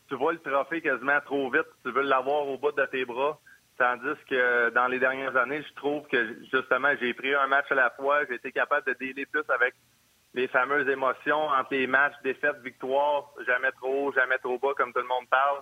tu vois le trophée quasiment trop vite, tu veux l'avoir au bout de tes bras. Tandis que dans les dernières années, je trouve que justement, j'ai pris un match à la fois, j'ai été capable de dealer plus avec les fameuses émotions entre les matchs, défaites, victoires, jamais trop haut, jamais trop bas, comme tout le monde parle.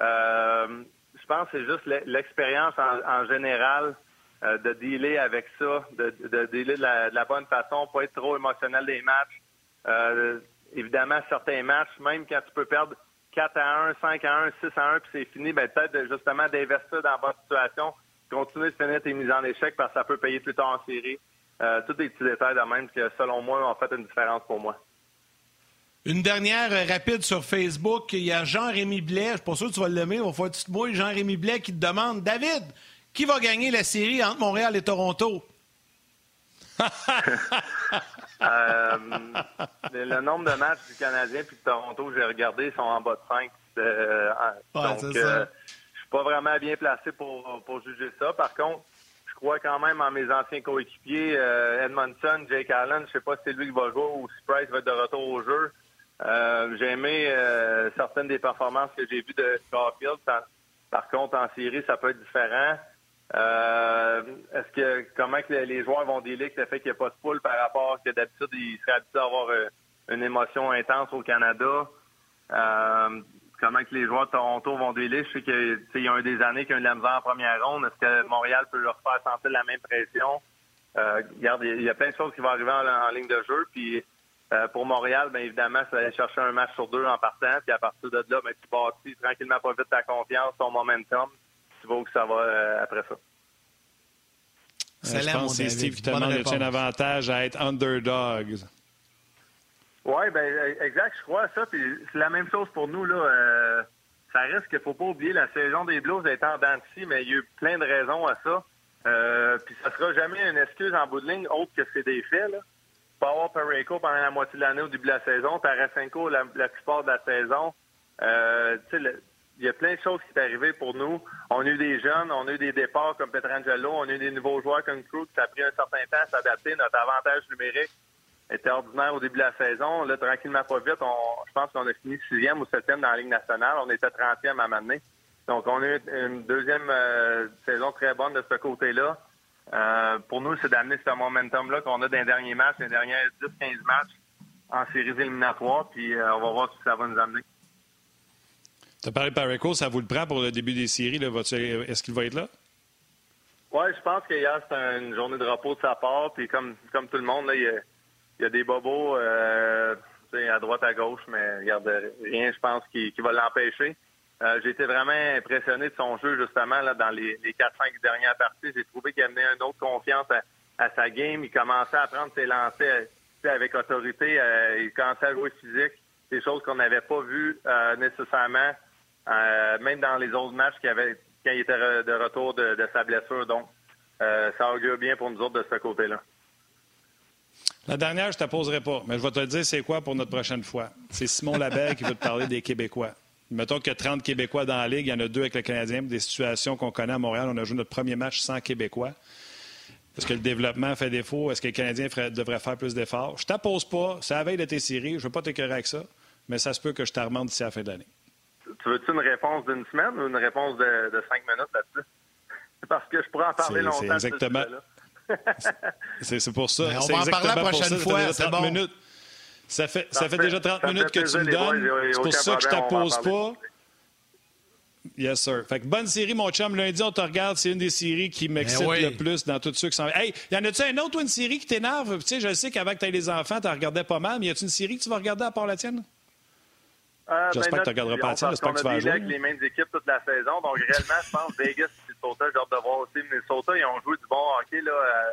Euh, je pense que c'est juste l'expérience en, général euh, de dealer avec ça, de, de dealer de la, bonne façon, pas être trop émotionnel des matchs. Euh, évidemment, certains matchs, même quand tu peux perdre 4 à 1, 5 à 1, 6 à 1, puis c'est fini, ben, peut-être justement d'investir dans la bonne situation, continuer de finir tes mises en échec parce que ça peut payer plus tard en série. Euh, tous des petits détails de même qui, selon moi, ont fait une différence pour moi. Une dernière euh, rapide sur Facebook. Il y a Jean-Rémy Blais. Je suis pas sûr que tu vas l'aimer. On va faire tout moi. Jean-Rémy Blais qui te demande David, qui va gagner la série entre Montréal et Toronto? <laughs> Euh, le nombre de matchs du Canadien puis de Toronto, j'ai regardé, sont en bas de 5. Euh, donc, je suis pas vraiment bien placé pour, pour juger ça. Par contre, je crois quand même en mes anciens coéquipiers, Edmondson, Jake Allen. Je sais pas si c'est lui qui va jouer ou si Price va être de retour au jeu. Euh, j'ai aimé euh, certaines des performances que j'ai vues de Caulfield. Par, contre, en série, ça peut être différent. Euh, est-ce que comment que les joueurs vont délire le fait qu'il n'y a pas de poule par rapport à ce que d'habitude ils seraient habitués à avoir une émotion intense au Canada? comment que les joueurs de Toronto vont délire? Je sais qu'il y a un des années y a une de en première ronde. Est-ce que Montréal peut leur faire sentir la même pression? regarde, il y a plein de choses qui vont arriver en ligne de jeu. Puis euh, pour Montréal, bien évidemment, c'est aller chercher un match sur deux en partant, puis à partir de là, ben, tu bâtis tranquillement pas vite ta confiance, ton momentum, tu où ça va euh, après ça. Euh, je pense que c'est Steve qui te demande un avantage à être underdog. Oui, ben exact, je crois ça. Puis c'est la même chose pour nous. là. ça reste qu'il ne faut pas oublier la saison des Blues est en dents mais il y a eu plein de raisons à ça. puis ça sera jamais une excuse en bout de ligne autre que c'est des faits. Là pas avoir pendant la moitié de l'année au début de la saison, Tarasenko la, la plupart de la saison. Euh, il y a plein de choses qui sont arrivées pour nous. On a eu des jeunes, on a eu des départs comme Petrangelo, on a eu des nouveaux joueurs comme Crew, ça a pris un certain temps à s'adapter. Notre avantage numérique était ordinaire au début de la saison. Là, tranquillement, pas vite, je pense qu'on a fini sixième ou septième dans la Ligue nationale. On était trentième à m'amener. Donc, on a eu une deuxième euh, saison très bonne de ce côté-là. Euh, pour nous, c'est d'amener ce momentum-là qu'on a dans les derniers matchs, les derniers 10-15 matchs en séries éliminatoires, puis euh, on va voir ce que ça va nous amener. Tu as parlé de ça vous le prend pour le début des séries. Est-ce qu'il va être là? Oui, je pense qu'hier, c'était une journée de repos de sa part. Puis comme, comme tout le monde, là, il, y a des bobos euh, à droite, à gauche, mais regarde, rien, je pense, qui, va l'empêcher. Euh, j'ai été vraiment impressionné de son jeu, justement, là, dans les, les 4-5 dernières parties. J'ai trouvé qu'il amenait une autre confiance à, sa game. Il commençait à prendre ses lancers avec autorité. Euh, il commençait à jouer physique. Des choses qu'on n'avait pas vues euh, même dans les autres matchs qu'il avait, quand il était de retour de, sa blessure. Donc, ça augure bien pour nous autres de ce côté-là. La dernière, je ne te pas, mais je vais te dire c'est quoi pour notre prochaine fois? C'est Simon Labelle qui veut te parler des Québécois. Mettons a 30 Québécois dans la Ligue, il y en a deux avec le Canadien, des situations qu'on connaît à Montréal. On a joué notre premier match sans Québécois. Est-ce que le développement fait défaut? Est-ce que les Canadiens devraient faire plus d'efforts? Je ne t'appose pas. C'est la veille de tes séries. Je ne veux pas t'écœurer avec ça, mais ça se peut que je t'armente d'ici la fin de l'année. Tu veux-tu une réponse d'une semaine ou une réponse de, cinq minutes là-dessus? Parce que je pourrais en parler longtemps. <laughs> C'est exactement. C'est pour ça. on va en parler la prochaine fois. C'est bon. Minutes. Ça fait, ça fait déjà 30 minutes que tu me donnes. C'est pour ça que je ne t'appose pas. Yes, sir. Fait que bonne série, mon chum. Lundi, on te regarde. C'est une des séries qui m'excite ben le plus dans tous ceux qui sont. Hey, y en a-tu un autre ou une série qui t'énerve? Tu sais, je sais qu'avant que tu aies les enfants, tu regardais pas mal, mais y a-tu une série que tu vas regarder à part la tienne? Euh, J'espère ben, que tu regarderas pas tienne. J'espère que tu vas jouer. avec les mêmes équipes toute la saison. Donc, réellement, je pense Vegas Minnesota. J'ai hâte de voir aussi Minnesota. Ils ont joué du bon hockey, là,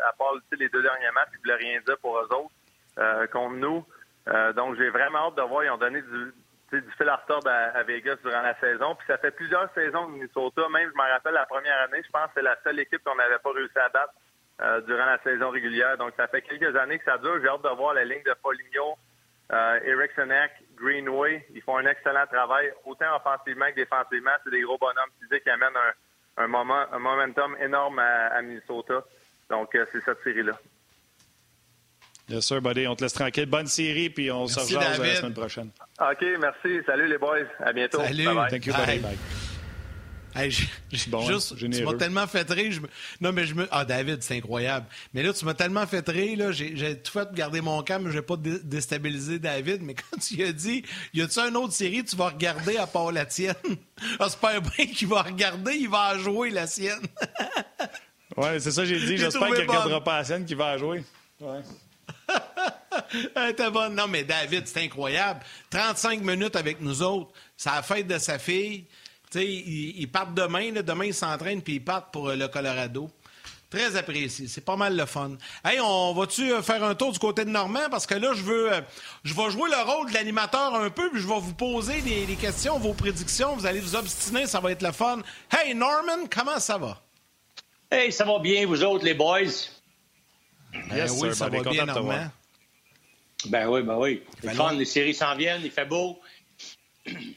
à part les deux derniers matchs. Ils ne voulaient rien dire pour eux autres euh, contre nous. Euh, donc, j'ai vraiment hâte de voir. Ils ont donné du, du fil à retordre à, Vegas durant la saison. Puis ça fait plusieurs saisons de Minnesota. Même, je me rappelle, la première année, je pense que c'est la seule équipe qu'on n'avait pas réussi à battre euh, durant la saison régulière. Donc, ça fait quelques années que ça dure. J'ai hâte de voir la ligne de Foligno, euh, Eric Senek, Greenway. Ils font un excellent travail, autant offensivement que défensivement. C'est des gros bonhommes physiques qui amènent un, un, moment, un momentum énorme à, Minnesota. Donc, euh, c'est cette série-là. Bien sûr, buddy. On te laisse tranquille. Bonne série, puis on se rejoint la semaine prochaine. OK, merci. Salut les boys. À bientôt. Salut. Bye Thank you, buddy. Bye. Hey, bon, juste, tu m'as tellement fait rire. Je me... Non, mais je me. Ah, David, c'est incroyable. Mais là, tu m'as tellement fait rire. Là, j'ai, tout fait garder mon calme. Je vais pas déstabiliser David. Mais <laughs> quand tu as dit, y a-tu une autre série tu vas regarder à part la tienne? J'espère bien qu'il va regarder. Il va jouer la sienne. <laughs> ouais, c'est ça que j'ai dit. J'espère qu'il ne regardera pas la sienne qu'il va jouer. Ouais. <laughs> T'es bonne. Non, mais David, c'est incroyable. 35 minutes avec nous autres. C'est la fête de sa fille. Ils, partent demain. demain, ils s'entraînent puis ils partent pour euh, le Colorado. Très apprécié. C'est pas mal le fun. Hey, on va-tu euh, faire un tour du côté de Normand? Parce que là, je veux. Euh, je vais jouer le rôle de l'animateur un peu, puis je vais vous poser des, questions, vos prédictions. Vous allez vous obstiner, ça va être le fun. Hey, Norman, comment ça va? Hey, ça va bien, vous autres, les boys? Ben oui, ça va bien, Normand. Ben oui, ben oui. C'est fun, les séries s'en viennent, il fait beau.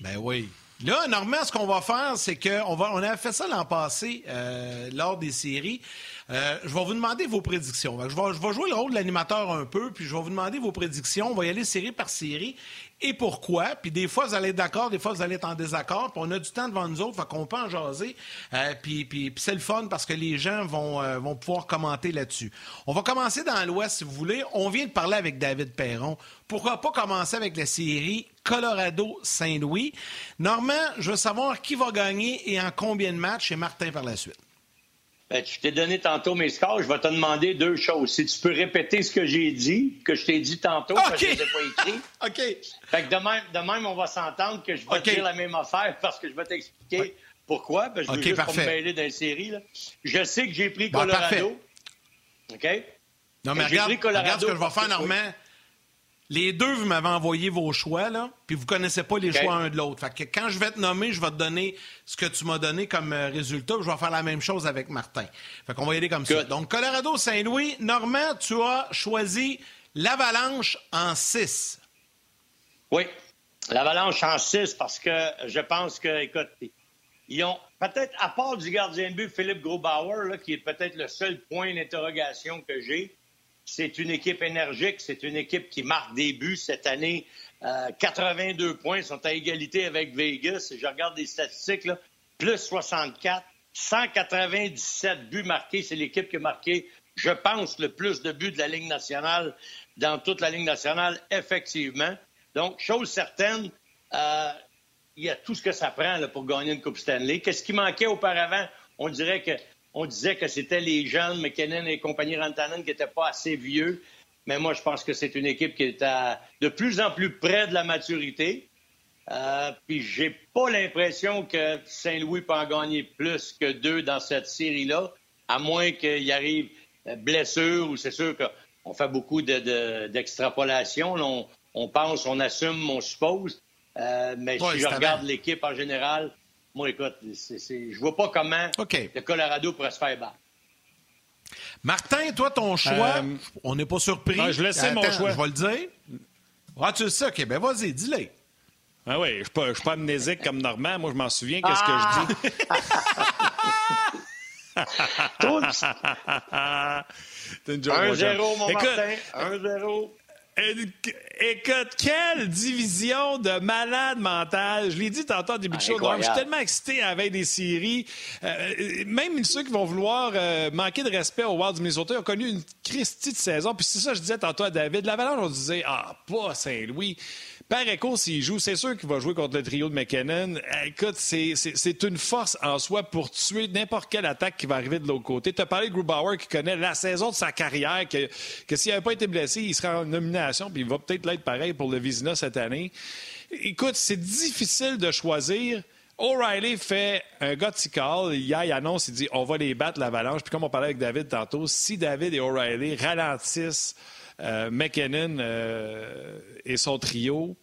Ben oui. Là, normalement, ce qu'on va faire, c'est qu'on on a fait ça l'an passé euh, lors des séries. Euh, je vais vous demander vos prédictions. Je vais, je vais jouer le rôle de l'animateur un peu, puis je vais vous demander vos prédictions. On va y aller série par série. Et pourquoi? Puis des fois, vous allez être d'accord, des fois, vous allez être en désaccord. Puis on a du temps devant nous autres, fait qu'on peut en jaser. Euh, puis, puis, c'est le fun parce que les gens vont, euh, vont pouvoir commenter là-dessus. On va commencer dans l'Ouest, si vous voulez. On vient de parler avec David Perron. Pourquoi pas commencer avec la série Colorado-Saint-Louis? Normand, je veux savoir qui va gagner et en combien de matchs et Martin par la suite. Ben, je t'ai donné tantôt mes scores. Je vais te demander deux choses. Si tu peux répéter ce que j'ai dit, que je t'ai dit tantôt, parce que je ne pas écrit. <laughs> OK. Fait que de même, de même, on va s'entendre que je vais te dire la même affaire parce que je vais t'expliquer pourquoi. Parce que je veux juste pas me mêler dans série. Là. Je sais que j'ai pris Colorado. OK? Non, mais regarde, regarde ce que je vais faire, Normand. Les deux, vous m'avez envoyé vos choix, là, puis vous ne connaissez pas les choix un de l'autre. Fait que quand je vais te nommer, je vais te donner ce que tu m'as donné comme euh, résultat. Je vais faire la même chose avec Martin. Fait qu'on va y aller comme ça. Donc, Colorado-Saint-Louis. Normand, tu as choisi l'Avalanche en 6. Oui, l'Avalanche en 6 parce que je pense que, écoute, ils ont peut-être, à part du gardien de but Philippe Grobauer, là, qui est peut-être le seul point d'interrogation que j'ai, c'est une équipe énergique, c'est une équipe qui marque des buts cette année. 82 euh, points, sont à égalité avec Vegas. Je regarde les statistiques, là, plus 64, 197 buts marqués. C'est l'équipe qui a marqué, je pense, le plus de buts de la Ligue nationale dans toute la Ligue nationale, effectivement. Donc, chose certaine, euh, il y a tout ce que ça prend là, pour gagner une Coupe Stanley. Qu'est-ce qui manquait auparavant? On dirait que on disait que c'était les jeunes, McKinnon et compagnie Rantanen, qui n'étaient pas assez vieux. mais moi, je pense que c'est une équipe qui est de plus en plus près de la maturité. Euh, puis j'ai pas l'impression que Saint-Louis peut en gagner plus que deux dans cette série-là, à moins qu'il arrive euh, blessure ou c'est sûr qu'on fait beaucoup d'extrapolation. De, on, pense, on assume, on suppose. Euh, mais si je regarde l'équipe en général, moi, écoute, je vois pas comment le Colorado pourrait se faire battre. Martin, toi, ton choix, euh, on n'est pas surpris. Ah, je laisse mon choix. Je vais le dire. Ah, tu le sais, OK, ben vas-y, dis-le. Ah oui, je ne suis pas, pas amnésique comme Normand. Moi, je m'en souviens. Qu'est-ce que je dis? <laughs> <laughs> Un 0 mon Martin. 1-0. Écoute, quelle division de malades mentales. Je l'ai dit tantôt en début de ah, show. je suis tellement excité à la veille des séries. Euh, même ceux qui vont vouloir euh, manquer de respect au Wild du Minnesota ont connu une Christie de saison. Puis c'est ça que je disais tantôt à David. L'Avalanche, on disait, ah, pas Saint-Louis. Par écho, s'il joue, c'est sûr qu'il va jouer contre le trio de McKinnon. Écoute, c'est une force en soi pour tuer n'importe quelle attaque qui va arriver de l'autre côté. Tu as parlé de Grubauer qui connaît la saison de sa carrière, que, que s'il n'avait pas été blessé, il serait en puis il va peut-être l'être pareil pour le Vizina cette année. Écoute, c'est difficile de choisir. O'Reilly fait un gutsy call. Il annonce, il dit on va les battre l'avalanche. Puis comme on parlait avec David tantôt, si David et O'Reilly ralentissent euh, McKinnon euh, et son trio,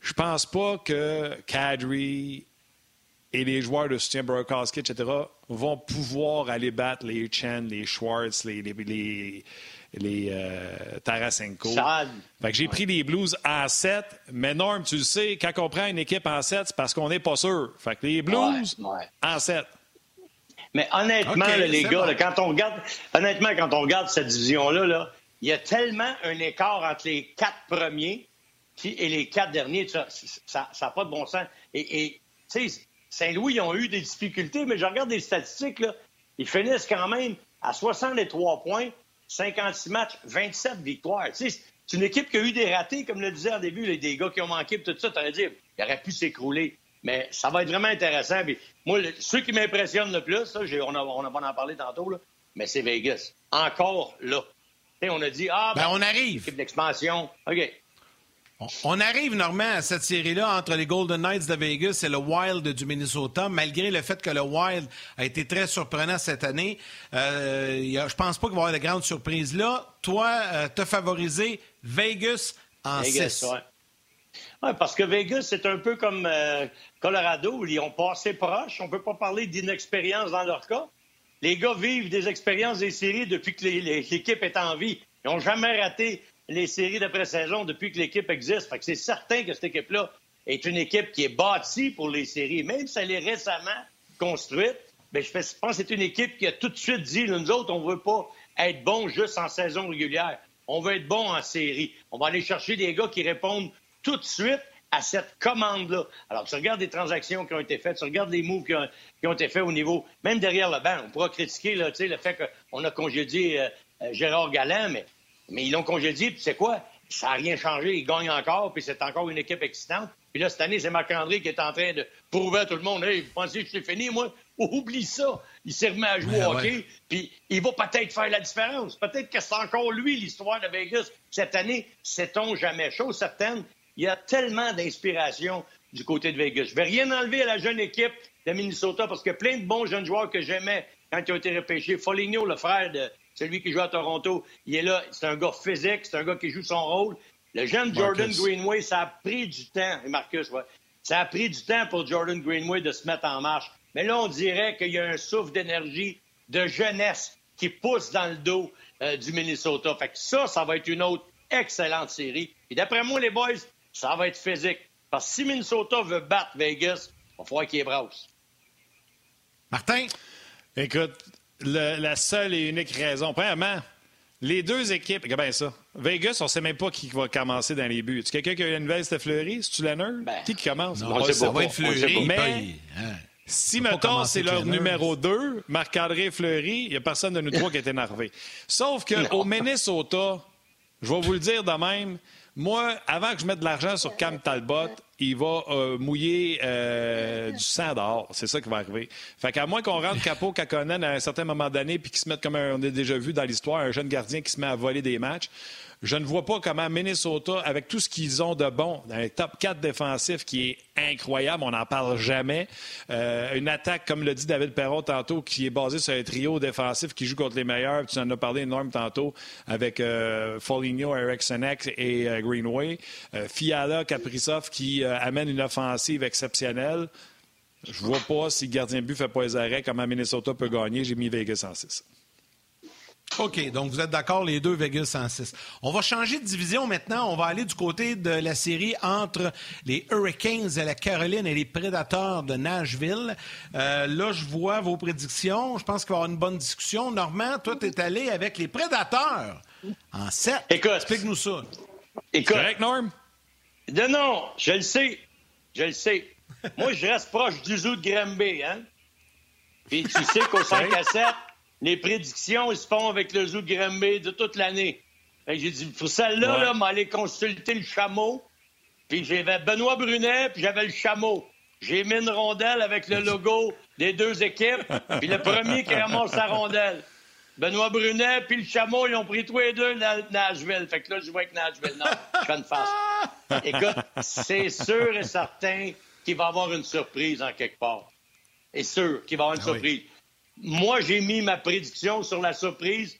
je pense pas que Kadri et les joueurs de soutien Burkowski, etc., vont pouvoir aller battre les Chen, les Schwartz, les, euh, Tarasenko. Fait que j'ai pris les Blues en 7, mais Norm, tu le sais, quand on prend une équipe en 7, c'est parce qu'on n'est pas sûr. Fait que les Blues en 7. Mais honnêtement, les gars, quand on regarde, honnêtement, quand on regarde cette division-là, là, il y a tellement un écart entre les quatre premiers et les quatre derniers. Ça n'a pas de bon sens. Et, tu sais, Saint-Louis, ils ont eu des difficultés, mais je regarde les statistiques, là, ils finissent quand même à 63 points, 56 matchs, 27 victoires. c'est une équipe qui a eu des ratés, comme le disait en début, les, des gars qui ont manqué, tout ça, tu aurais dit, il aurait pu s'écrouler. Mais ça va être vraiment intéressant. moi, ceux qui m'impressionnent le plus, on, a, on en parlé tantôt, là, mais c'est Vegas. Encore là on a dit, ah, ben, ben on arrive. Équipe d'expansion. OK. On arrive, Normand, à cette série-là entre les Golden Knights de Vegas et le Wild du Minnesota, malgré le fait que le Wild a été très surprenant cette année. Euh, je pense pas qu'il va y avoir de grandes surprises là. Toi, euh, tu as favorisé Vegas en Vegas, 6. Ouais. parce que Vegas, c'est un peu comme euh, Colorado. Ils ont passé proche. On peut pas parler d'inexpérience dans leur cas. Les gars vivent des expériences des séries depuis que l'équipe est en vie. Ils n'ont jamais raté les séries d'après-saison depuis que l'équipe existe. Fait que c'est certain que cette équipe-là est une équipe qui est bâtie pour les séries. Même si elle est récemment construite, bien, je pense que c'est une équipe qui a tout de suite dit, nous autres, on ne veut pas être bon juste en saison régulière. On veut être bon en série. On va aller chercher des gars qui répondent tout de suite à cette commande-là. Alors, tu regardes les transactions qui ont été faites, tu regardes les moves qui ont, été faits au niveau, même derrière le banc. On pourra critiquer le fait qu'on a congédié euh, euh, Gérard Galland, mais, mais ils l'ont congédié, puis c'est quoi? Ça n'a rien changé, ils gagnent encore, puis c'est encore une équipe excitante. Puis là, cette année, c'est Marc-André qui est en train de prouver à tout le monde Hey, vous pensez que c'est fini, moi? Oublie ça. Il s'est remis à jouer au ben hockey, puis il va peut-être faire la différence. Peut-être que c'est encore lui, l'histoire de Vegas. Cette année, sait-on jamais. Chose certaine, il y a tellement d'inspiration du côté de Vegas. Je ne vais rien enlever à la jeune équipe de Minnesota parce a plein de bons jeunes joueurs que j'aimais quand ils ont été repêchés. Foligno, le frère de celui qui joue à Toronto, il est là. C'est un gars physique, c'est un gars qui joue son rôle. Le jeune Jordan Greenway, ça a pris du temps, et Marcus, ouais, ça a pris du temps pour Jordan Greenway de se mettre en marche. Mais là, on dirait qu'il y a un souffle d'énergie, de jeunesse qui pousse dans le dos euh, du Minnesota. Fait que ça, ça va être une autre excellente série. Et d'après moi, les boys, ça va être physique. Parce que si Minnesota veut battre Vegas, il va falloir qu'il brasse. Martin? Écoute, la seule et unique raison, premièrement, les deux équipes, regarde bien ça. Vegas, on ne sait même pas qui va commencer dans les buts. Tu quelqu'un qui a une nouvelle, c'était Fleury? C'est-tu? Ben, qui qui commence? Non, ça va être Fleury. Mais hein. si, mettons, c'est leur numéro 2, Marc-André Fleury, il n'y a personne de nous trois qui est énervé. Sauf qu'au Minnesota, je vais vous le dire de même, moi, avant que je mette de l'argent sur Cam Talbot, il va euh, mouiller euh, du sang dehors. C'est ça qui va arriver. Fait qu'à moins qu'on rentre Capo Kakonen à un certain moment donné puis qu'il se mette, comme on a déjà vu dans l'histoire, un jeune gardien qui se met à voler des matchs, je ne vois pas comment Minnesota, avec tout ce qu'ils ont de bon, un top 4 défensif qui est incroyable, on n'en parle jamais, euh, une attaque, comme le dit David Perron tantôt, qui est basée sur un trio défensif qui joue contre les meilleurs, tu en as parlé énorme tantôt, avec euh, Foligno, Erikssonek et euh, Greenway, euh, Fiala, Kaprizov qui amène une offensive exceptionnelle. Je vois pas si le gardien de but fait pas les arrêts, comment Minnesota peut gagner. J'ai mis Vegas en 6. OK, donc vous êtes d'accord, les deux, 106. On va changer de division maintenant. On va aller du côté de la série entre les Hurricanes de la Caroline et les Prédateurs de Nashville. Euh, là, je vois vos prédictions. Je pense qu'il va y avoir une bonne discussion. Normand, toi, tu es allé avec les Prédateurs en 7. Écoute. Explique-nous ça. Écoute. Correct, Norm? Non, non, je le sais. Je le sais. Moi, je reste proche du zoo de Granby, hein? Puis tu sais qu'au <laughs> 5 à 7, les prédictions, ils se font avec le zoo de Granby de toute l'année. J'ai dit, pour celle-là, Ouais. là, m'aller consulter le chameau. Puis j'avais Benoît Brunet, puis j'avais le chameau. J'ai mis une rondelle avec le logo des deux équipes, puis le premier qui ramasse sa rondelle. Benoît Brunet, puis le chameau, ils ont pris tous les deux na- Nashville. Fait que là, je vois que Nashville, non, je fais une face. Écoute, c'est sûr et certain qu'il va y avoir une surprise en quelque part. C'est sûr qu'il va y avoir une Ah oui. Moi, j'ai mis ma prédiction sur la surprise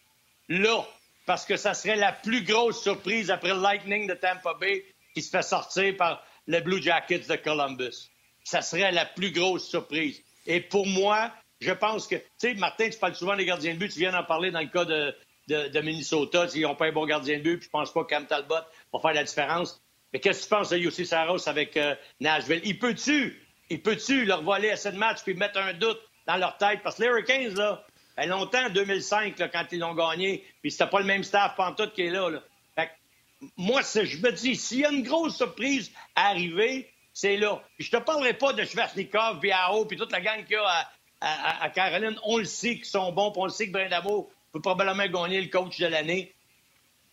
là, parce que ça serait la plus grosse surprise après le Lightning de Tampa Bay qui se fait sortir par les Blue Jackets de Columbus. Ça serait la plus grosse surprise. Et pour moi, je pense que, tu sais, Martin, tu parles souvent des gardiens de but, tu viens d'en parler dans le cas de, de, de Minnesota, ils n'ont pas un bon gardien de but, puis je pense pas que Cam Talbot va faire la différence. Mais qu'est-ce que tu penses de Yossi Saros avec euh, Nashville? Il peut-tu, il peut-tu leur voler à cette match puis mettre un doute dans leur tête? Parce que les Hurricanes, là, a longtemps, en 2005, là, quand ils l'ont gagné, puis c'était pas le même staff pantoute qui est là. là. Fait que, moi, je me dis, s'il y a une grosse surprise à arriver, c'est là. Puis je te parlerai pas de Schwarznikov, Biao, puis toute la gang qu'il y a à, Caroline. On le sait qu'ils sont bons, puis on le sait que Brindamour peut probablement gagner le coach de l'année.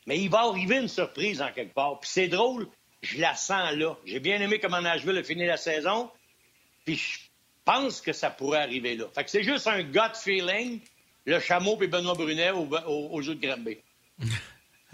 Mais il va arriver une surprise en quelque part. Puis c'est drôle, je la sens là. J'ai bien aimé comment Nashville a fini la saison. Puis je pense que ça pourrait arriver là. Fait que c'est juste un gut feeling, le chameau puis Benoît Brunet au, au, au jeu de Granby. <laughs>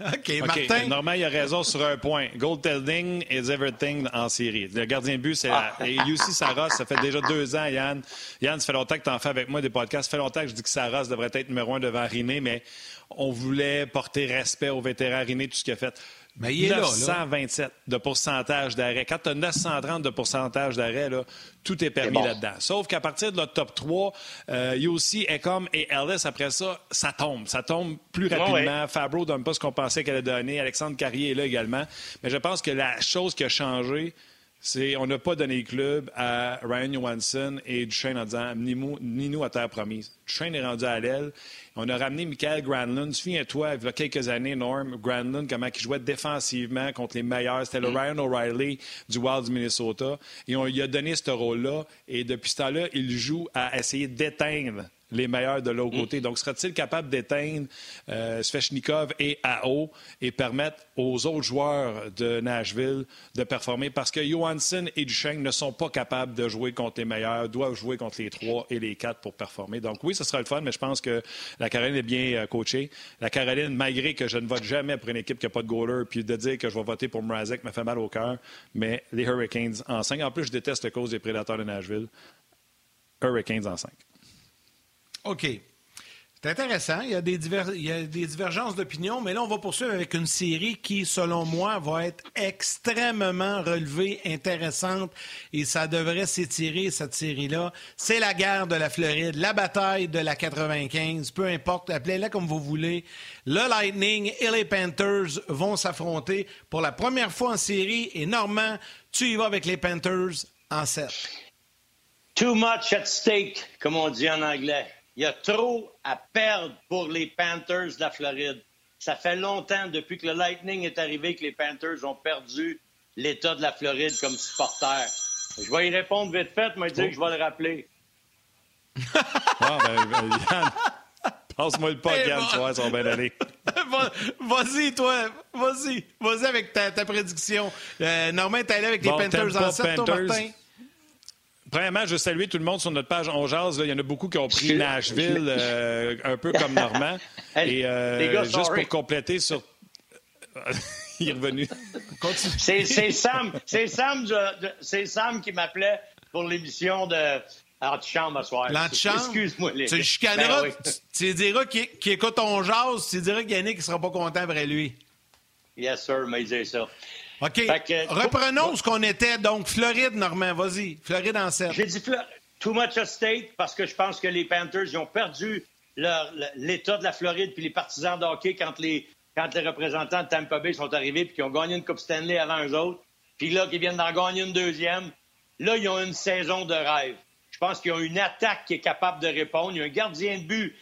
OK, OK, Martin. Normand, il a raison sur un point. Goaltending is everything en série. Le gardien de but, c'est... la- Et UC Saros, ça fait déjà deux ans, Yann. Yann, ça fait longtemps que tu en fais avec moi des podcasts. Ça fait longtemps que je dis que Saros devrait être numéro un devant Riné, mais on voulait porter respect au vétéran Riné, tout ce qu'il a fait. Mais il est là, là. 927 de pourcentage d'arrêt. Quand tu as 930 de pourcentage d'arrêt, là, tout est permis bon. là-dedans. Sauf qu'à partir de notre top 3, euh, Yossi, Ecom et Ellis, après ça, ça tombe. Ça tombe plus Ouais, rapidement. Fabro donne pas ce qu'on pensait qu'elle allait donner. Alexandre Carrier est là également. Mais je pense que la chose qui a changé, c'est on n'a pas donné le club à Ryan Johansson et Duchesne en disant ni nous, ni nous à terre promise. Duchesne est rendu à l'aile. On a ramené Michael Granlund. Souviens-toi, il y a quelques années, Norm, Granlund, comment il jouait défensivement contre les meilleurs. C'était le Ryan O'Reilly du Wild du Minnesota. Et on lui a donné ce rôle-là. Et depuis ce temps-là, il joue à essayer d'éteindre les meilleurs de l'autre côté. Donc, sera-t-il capable d'éteindre euh, Svechnikov et AO et permettre aux autres joueurs de Nashville de performer? Parce que Johansson et Duchesne ne sont pas capables de jouer contre les meilleurs, doivent jouer contre les trois et les quatre pour performer. Donc, oui, ce sera le fun, mais je pense que la Caroline est bien euh, coachée. La Caroline, malgré que je ne vote jamais pour une équipe qui n'a pas de goaler, puis de dire que je vais voter pour Mrazek me fait mal au cœur, mais les Hurricanes en 5. En plus, je déteste la cause des prédateurs de Nashville. Hurricanes en 5. OK. C'est intéressant. Il y a des, divergences d'opinion, mais là, on va poursuivre avec une série qui, selon moi, va être extrêmement relevée, intéressante, et ça devrait s'étirer, cette série-là. C'est la guerre de la Floride, la bataille de la 95, peu importe, appelez-la comme vous voulez. Le Lightning et les Panthers vont s'affronter pour la première fois en série, et Normand, tu y vas avec les Panthers en 7. Too much at stake, comme on dit en anglais. Il y a trop à perdre pour les Panthers de la Floride. Ça fait longtemps, depuis que le Lightning est arrivé, que les Panthers ont perdu l'État de la Floride comme supporter. Je vais y répondre vite fait, mais dire que je vais le rappeler. <laughs> Ah, ben, ben, Yann, passe-moi le pas, Eh Yann, bon. tu vois, ça <laughs> va bien aller. Vas-y, toi. Vas-y. Vas-y avec ta, prédiction. Euh, Normand, t'es allé avec les Panthers en 7, toi, Martin? Premièrement, je veux saluer tout le monde sur notre page On. Il y en a beaucoup qui ont pris Nashville, euh, un peu comme Normand. <laughs> Et euh, juste pour compléter sur... <laughs> Il est revenu. C'est Sam, Sam, Sam qui m'appelait pour l'émission de L'antichambre à soir. L'antichambre? Excuse-moi. Les... Tu chicaneras, ben tu, diras qu'il écoute ton jazz, tu diras qu'Yannick ne sera pas content après lui. Yes, sir, mais il ça. OK. Reprenons ce qu'on était. Donc, Floride, Normand, vas-y. Floride en 7. J'ai dit too much at stake parce que je pense que les Panthers ils ont perdu l'état de la Floride puis les partisans de hockey quand les, quand les représentants de Tampa Bay sont arrivés puis qu'ils ont gagné une Coupe Stanley avant eux autres. Puis là, qu'ils viennent d'en gagner une deuxième. Là, ils ont une saison de rêve. Je pense qu'ils ont une attaque qui est capable de répondre. Il y a un gardien de but,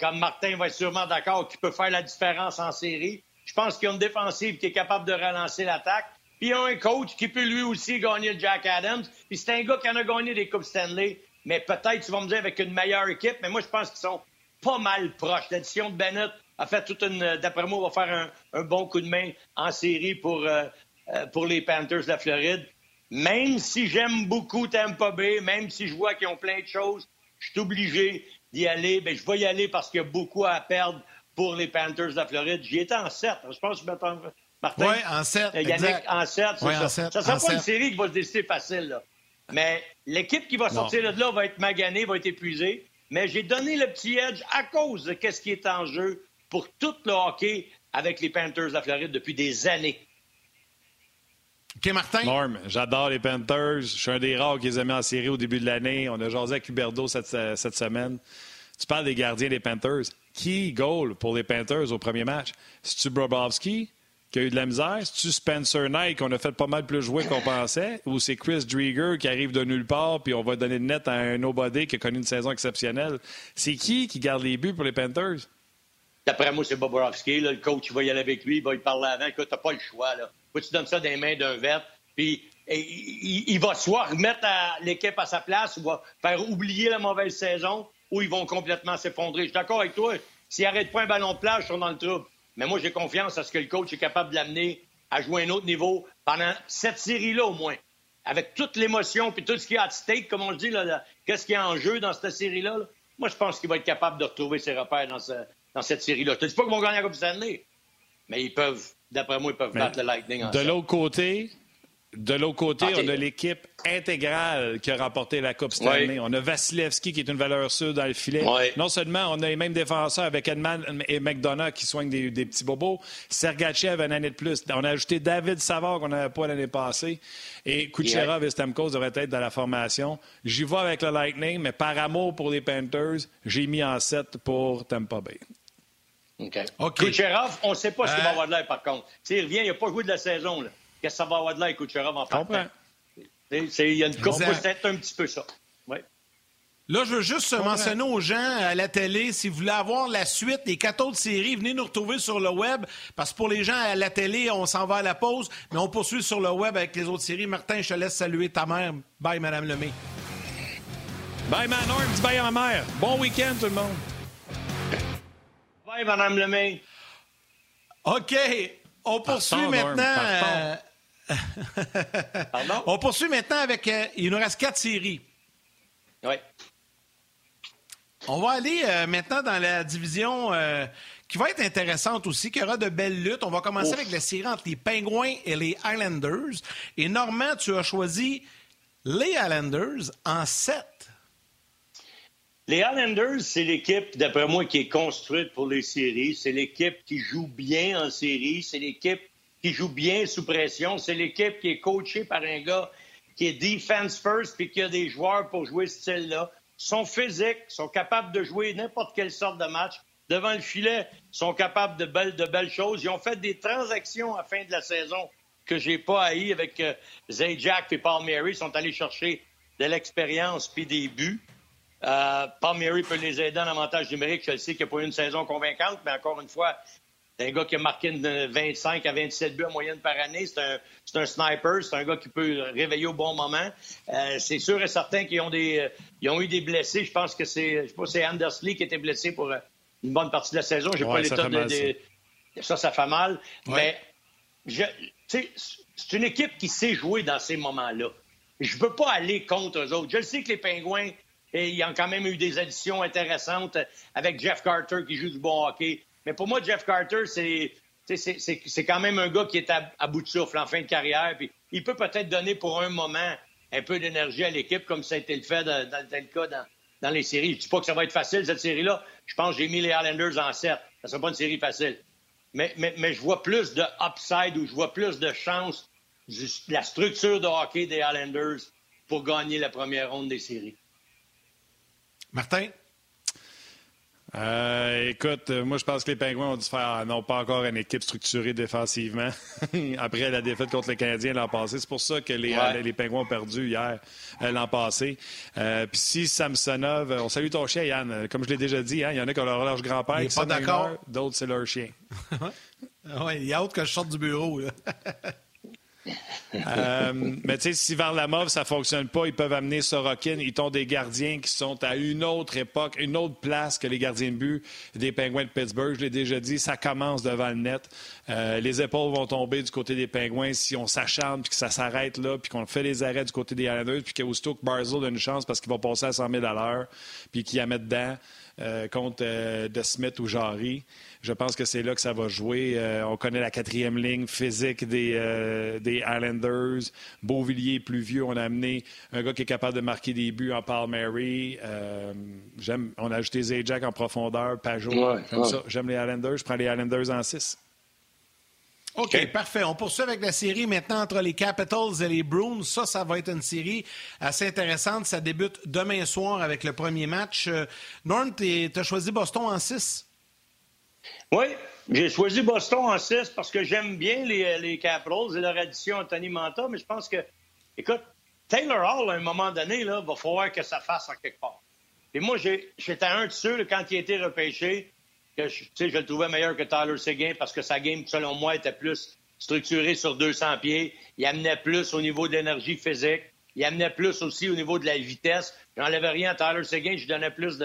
comme Martin va être sûrement d'accord, qui peut faire la différence en série. Je pense qu'ils ont une défensive qui est capable de relancer l'attaque. Puis ils ont un coach qui peut lui aussi gagner le Jack Adams. Puis c'est un gars qui en a gagné des Coupes Stanley. Mais peut-être, tu vas me dire, avec une meilleure équipe. Mais moi, je pense qu'ils sont pas mal proches. L'addition de Bennett a fait toute une. D'après moi, va faire un, bon coup de main en série pour, euh, euh, pour les Panthers de la Floride. Même si j'aime beaucoup Tampa Bay, même si je vois qu'ils ont plein de choses, je suis obligé d'y aller. Bien, je vais y aller parce qu'il y a beaucoup à perdre pour les Panthers de la Floride. J'y étais en 7. Je pense que je Martin? Oui, en 7. Euh, Yannick, en 7, c'est ça. Ça ne sera pas une série qui va se décider facile. Là. Mais l'équipe qui va sortir de là va être maganée, va être épuisée. Mais j'ai donné le petit edge à cause de ce qui est en jeu pour tout le hockey avec les Panthers de la Floride depuis des années. OK, Martin? Norm, j'adore les Panthers. Je suis un des rares qui les a mis en série au début de l'année. On a jasé avec Huberdo cette, cette semaine. Tu parles des gardiens des Panthers. Qui goal pour les Panthers au premier match? C'est-tu Brobovski qui a eu de la misère? C'est-tu Spencer Knight qu'on a fait pas mal plus jouer qu'on pensait? Ou c'est Chris Drieger qui arrive de nulle part puis on va donner le net à un nobody qui a connu une saison exceptionnelle? C'est qui qui garde les buts pour les Panthers? D'après moi, c'est Bobrovski. Le coach va y aller avec lui, il va y parler avant. Écoute, t'as pas le choix. Là. Tu donnes ça les mains d'un vet. Puis il, va soit remettre l'équipe à sa place ou va faire oublier la mauvaise saison ou ils vont complètement s'effondrer. Je suis d'accord avec toi. S'ils n'arrêtent pas un ballon de plage, ils sont dans le trouble. Mais moi, j'ai confiance à ce que le coach est capable de l'amener à jouer un autre niveau pendant cette série-là au moins. Avec toute l'émotion puis tout ce qu'il y a à stake, comme on le dit, qu'est-ce qu'il y a en jeu dans cette série-là? Moi, je pense qu'il va être capable de retrouver ses repères dans, ce, dans cette série-là. Je te dis pas qu'ils vont gagner la Coupe Stanley, mais ils peuvent, d'après moi, ils peuvent battre le Lightning De l'autre côté, de l'autre côté, on a l'équipe intégrale qui a remporté la Coupe Stanley. On a Vasilevski qui est une valeur sûre dans le filet. Non seulement on a les mêmes défenseurs avec Edman et McDonough qui soignent des, petits bobos. Sergachev une année de plus. On a ajouté David Savard qu'on n'avait pas l'année passée. Et Kucherov et Stamkos devraient être dans la formation. J'y vais avec le Lightning, mais par amour pour les Panthers, j'ai mis en 7 pour Tampa Bay. OK. Kucherov, on ne sait pas ce qu'il va euh. avoir de l'air, par contre. S'il revient, il n'a pas joué de la saison. Qu'est-ce que ça va avoir de Kucherov, en partant? Il y a une courbe, c'est un petit peu ça. Ouais. Là, je veux juste mentionner aux gens à la télé, si vous voulez avoir la suite des quatre autres séries, venez nous retrouver sur le web, parce que pour les gens à la télé, on s'en va à la pause, mais on poursuit sur le web avec les autres séries. Martin, je te laisse saluer ta mère. Bye, Madame Lemay. Bye, Manon. Dis bye à ma mère. Bon week-end, tout le monde. Bye, Madame Lemay. OK. On poursuit maintenant. <laughs> Euh, On poursuit maintenant avec. Euh, il nous reste quatre séries. Oui. On va aller euh, maintenant dans la division qui va être intéressante aussi, qui aura de belles luttes. On va commencer avec la série entre les Penguins et les Islanders. Et Normand, tu as choisi les Islanders en sept. Les Islanders, c'est l'équipe, d'après moi, qui est construite pour les séries. C'est l'équipe qui joue bien en série. C'est l'équipe qui joue bien sous pression. C'est l'équipe qui est coachée par un gars qui est defense first puis qui a des joueurs pour jouer ce style-là. Sont physiques, sont capables de jouer n'importe quelle sorte de match. Devant le filet, sont capables de belles, de belles choses. Ils ont fait des transactions à la fin de la saison que j'ai pas haï avec euh, Zajac et Paul Mary. Ils sont allés chercher de l'expérience puis des buts. Euh, Paul Mary peut les aider en avantage numérique. Je sais qu'il n'a pas eu une saison convaincante, mais encore une fois, c'est un gars qui a marqué 25 à 27 buts en moyenne par année. C'est un, un, sniper. C'est un gars qui peut réveiller au bon moment. Euh, c'est sûr et certain qu'ils ont, des, euh, ils ont eu des blessés. Je pense que c'est, je sais pas, c'est Anders Lee qui était blessé pour euh, une bonne partie de la saison. J'ai pas l'état de, Ça, ça fait mal. Mais c'est une équipe qui sait jouer dans ces moments-là. Je ne peux pas aller contre eux autres. Je sais que les Pingouins, ils ont quand même eu des additions intéressantes avec Jeff Carter qui joue du bon hockey. Mais pour moi, Jeff Carter, c'est quand même un gars qui est à, bout de souffle en fin de carrière. Puis il peut peut-être donner pour un moment un peu d'énergie à l'équipe, comme ça a été le fait dans, dans tel cas dans, les séries. Je ne dis pas que ça va être facile, cette série-là. Je pense que j'ai mis les Islanders en 7. Ça sera pas une série facile. Mais, mais, je vois plus de upside ou je vois plus de chance de la structure de hockey des Islanders pour gagner la première ronde des séries. Martin? Euh, écoute, euh, moi, je pense que les Pingouins ont dû faire non pas encore une équipe structurée défensivement <laughs> après la défaite contre les Canadiens l'an passé. C'est pour ça que les, euh, les, Pingouins ont perdu hier, l'an passé. Puis si Samsonov, on salue ton chien, Yann. Comme je l'ai déjà dit, hein, il y en a qui ont leur, grand-père qui pas d'accord. D'autres, c'est leur chien. <laughs> oui, il y a autre que je sorte du bureau. <laughs> Euh, mais tu sais, si Varlamov, ça fonctionne pas, ils peuvent amener Sorokin. Ils ont des gardiens qui sont à une autre époque, une autre place que les gardiens de but des Pingouins de Pittsburgh. Je l'ai déjà dit, ça commence devant le net. Euh, les épaules vont tomber du côté des Pingouins si on s'acharne puis que ça s'arrête là, puis qu'on fait les arrêts du côté des Islanders, puis qu'aussitôt que Barzell a une chance parce qu'il va passer à 100 000 à l'heure, puis qu'il a mettre dedans euh, contre De Smith ou Jarry. Je pense que c'est là que ça va jouer. Euh, on connaît la quatrième ligne physique des, euh, des Islanders. Beauvillier plus vieux. On a amené un gars qui est capable de marquer des buts en Palmieri. Euh, j'aime, on a ajouté Zajac en profondeur, Pajot. J'aime les Islanders. Je prends les Islanders en 6. OK, parfait. On poursuit avec la série maintenant entre les Capitals et les Bruins. Ça, ça va être une série assez intéressante. Ça débute demain soir avec le premier match. Norm, tu as choisi Boston en 6? Oui, j'ai choisi Boston en 6 parce que j'aime bien les, les, Capitals et leur addition Anthony Manta, mais je pense que, écoute, Taylor Hall, à un moment donné, là, va falloir que ça fasse en quelque part. Et moi, j'étais un de ceux, quand il a été repêché, je, je le trouvais meilleur que Tyler Seguin parce que sa game, selon moi, était plus structurée sur 200 pieds. Il amenait plus au niveau de l'énergie physique. Il amenait plus aussi au niveau de la vitesse. J'enlevais rien à Tyler Seguin. Je donnais plus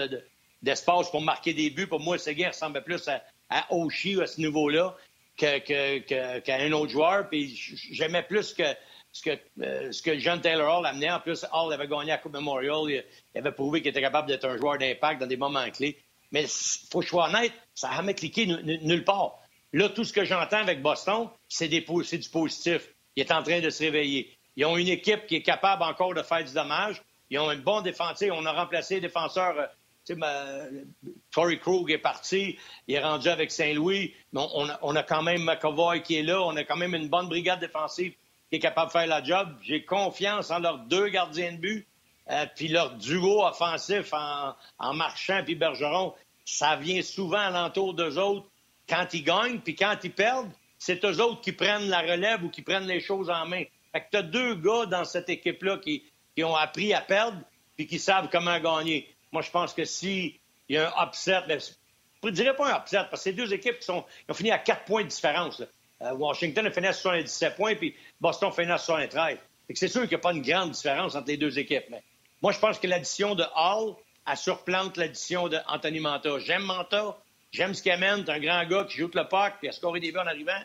d'espace pour marquer des buts. Pour moi, Seguin ressemblait plus à, à Oshie à ce niveau-là qu'à un autre joueur. Puis j'aimais plus que ce que, euh, ce que John Taylor Hall amenait. En plus, Hall avait gagné la Coupe Memorial. Il, avait prouvé qu'il était capable d'être un joueur d'impact dans des moments clés. Mais il faut que je sois honnête, ça n'a jamais cliqué nulle part. Là, tout ce que j'entends avec Boston, c'est du positif. Il est en train de se réveiller. Ils ont une équipe qui est capable encore de faire du dommage. Ils ont un bon défenseur. On a remplacé les défenseurs euh, Corey Krug est parti, il est rendu avec Saint-Louis. On, on, a, quand même McAvoy qui est là. On a quand même une bonne brigade défensive qui est capable de faire la job. J'ai confiance en leurs deux gardiens de but. Euh, puis leur duo offensif en, Marchand puis Bergeron, ça vient souvent à l'entour d'eux autres quand ils gagnent. Puis quand ils perdent, c'est eux autres qui prennent la relève ou qui prennent les choses en main. Fait que tu as deux gars dans cette équipe-là qui, ont appris à perdre puis qui savent comment gagner. Moi, je pense que s'il y a un upset, ben, je ne dirais pas un upset, parce que c'est deux équipes qui, ont fini à quatre points de différence. Euh, Washington a fini à 77 points, puis Boston a fini à 73. C'est sûr qu'il n'y a pas une grande différence entre les deux équipes. Mais moi, je pense que l'addition de Hall, a surplante l'addition d'Anthony Manta. J'aime Manta, j'aime ce qu'il amène. Un grand gars qui joue le puck, puis a scoré des buts en arrivant.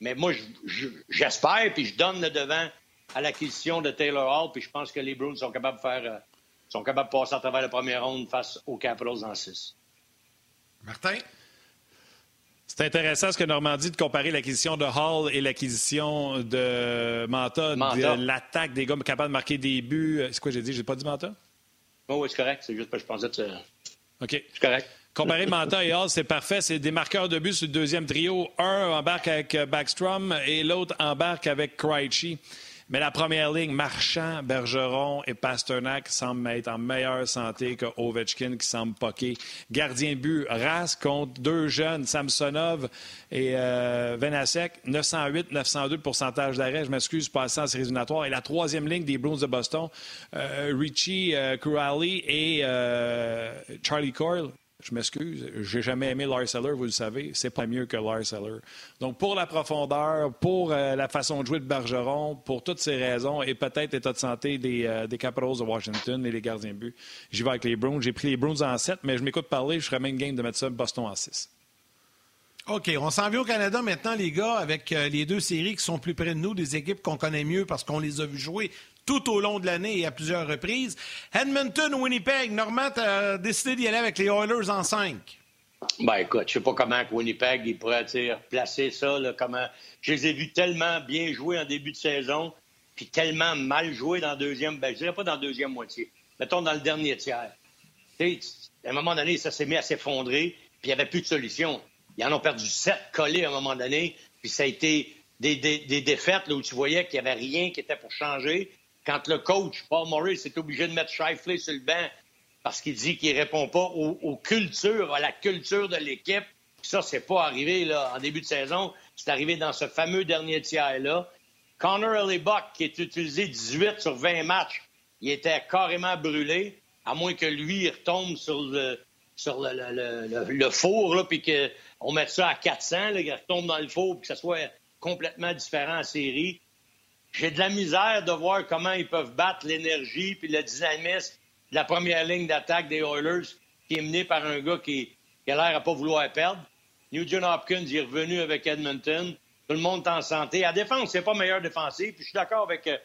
Mais moi, j'espère, puis je donne le devant à l'acquisition de Taylor Hall, puis je pense que les Bruins sont capables de faire euh, sont capables de passer à travers la première ronde face aux Capitals en 6. Martin? C'est intéressant ce que Normand dit de comparer l'acquisition de Hall et l'acquisition de Manta, de l'attaque des gars capables de marquer des buts. C'est quoi j'ai dit? J'ai pas dit Manta? Oh, oui, c'est correct. C'est juste que je pensais que OK. C'est correct. Comparer <laughs> Manta et Hall, c'est parfait. C'est des marqueurs de but sur le deuxième trio. Un embarque avec Backstrom et l'autre embarque avec Krejci. Mais la première ligne, Marchand, Bergeron et Pasternak semblent être en meilleure santé que Ovechkin qui semble poquer. Gardien de but, Ras contre deux jeunes, Samsonov et euh, Venasek, 908, 902 pourcentage d'arrêt. Je m'excuse, passant en séries éliminatoires. Et la troisième ligne des Bruins de Boston, euh, Richie euh, et euh, Charlie Coyle. Je m'excuse, j'ai jamais aimé Lars Eller, vous le savez. C'est pas mieux que Lars Eller. Donc, pour la profondeur, pour euh, la façon de jouer de Bergeron, pour toutes ces raisons, et peut-être l'état de santé des, euh, Capitals de Washington et les gardiens de but, j'y vais avec les Bruins. J'ai pris les Bruins en 7, mais je m'écoute parler, je serais même game de mettre ça Boston en 6. OK, on s'en vient au Canada maintenant, les gars, avec euh, les deux séries qui sont plus près de nous, des équipes qu'on connaît mieux parce qu'on les a vues jouer tout au long de l'année et à plusieurs reprises. Edmonton, Winnipeg, Normand a décidé d'y aller avec les Oilers en 5. Ben écoute, je sais pas comment Winnipeg il pourrait placer ça. Là, comment... Je les ai vus tellement bien jouer en début de saison, puis tellement mal jouer dans la deuxième. Ben, je dirais pas dans la deuxième moitié. Mettons dans le dernier tiers. à un moment donné, ça s'est mis à s'effondrer, puis il n'y avait plus de solution. Ils en ont perdu sept collés à un moment donné, puis ça a été des, défaites là, où tu voyais qu'il n'y avait rien qui était pour changer. Quand le coach, Paul Morris, est obligé de mettre Shifley sur le banc parce qu'il dit qu'il répond pas aux, cultures, à la culture de l'équipe. Ça, c'est pas arrivé là, en début de saison. C'est arrivé dans ce fameux dernier tiers-là. Connor Hellebuck, qui est utilisé 18 sur 20 matchs, il était carrément brûlé, à moins que lui, il retombe sur le, sur le, four, puis qu'on mette ça à 400, qu'il retombe dans le four, puis que ça soit complètement différent en série. J'ai de la misère de voir comment ils peuvent battre l'énergie puis le dynamisme de la première ligne d'attaque des Oilers, qui est menée par un gars qui, a l'air à pas vouloir perdre. Nugent Hopkins est revenu avec Edmonton. Tout le monde est en santé. À défense, c'est pas meilleur défensif. Puis je suis d'accord avec, euh,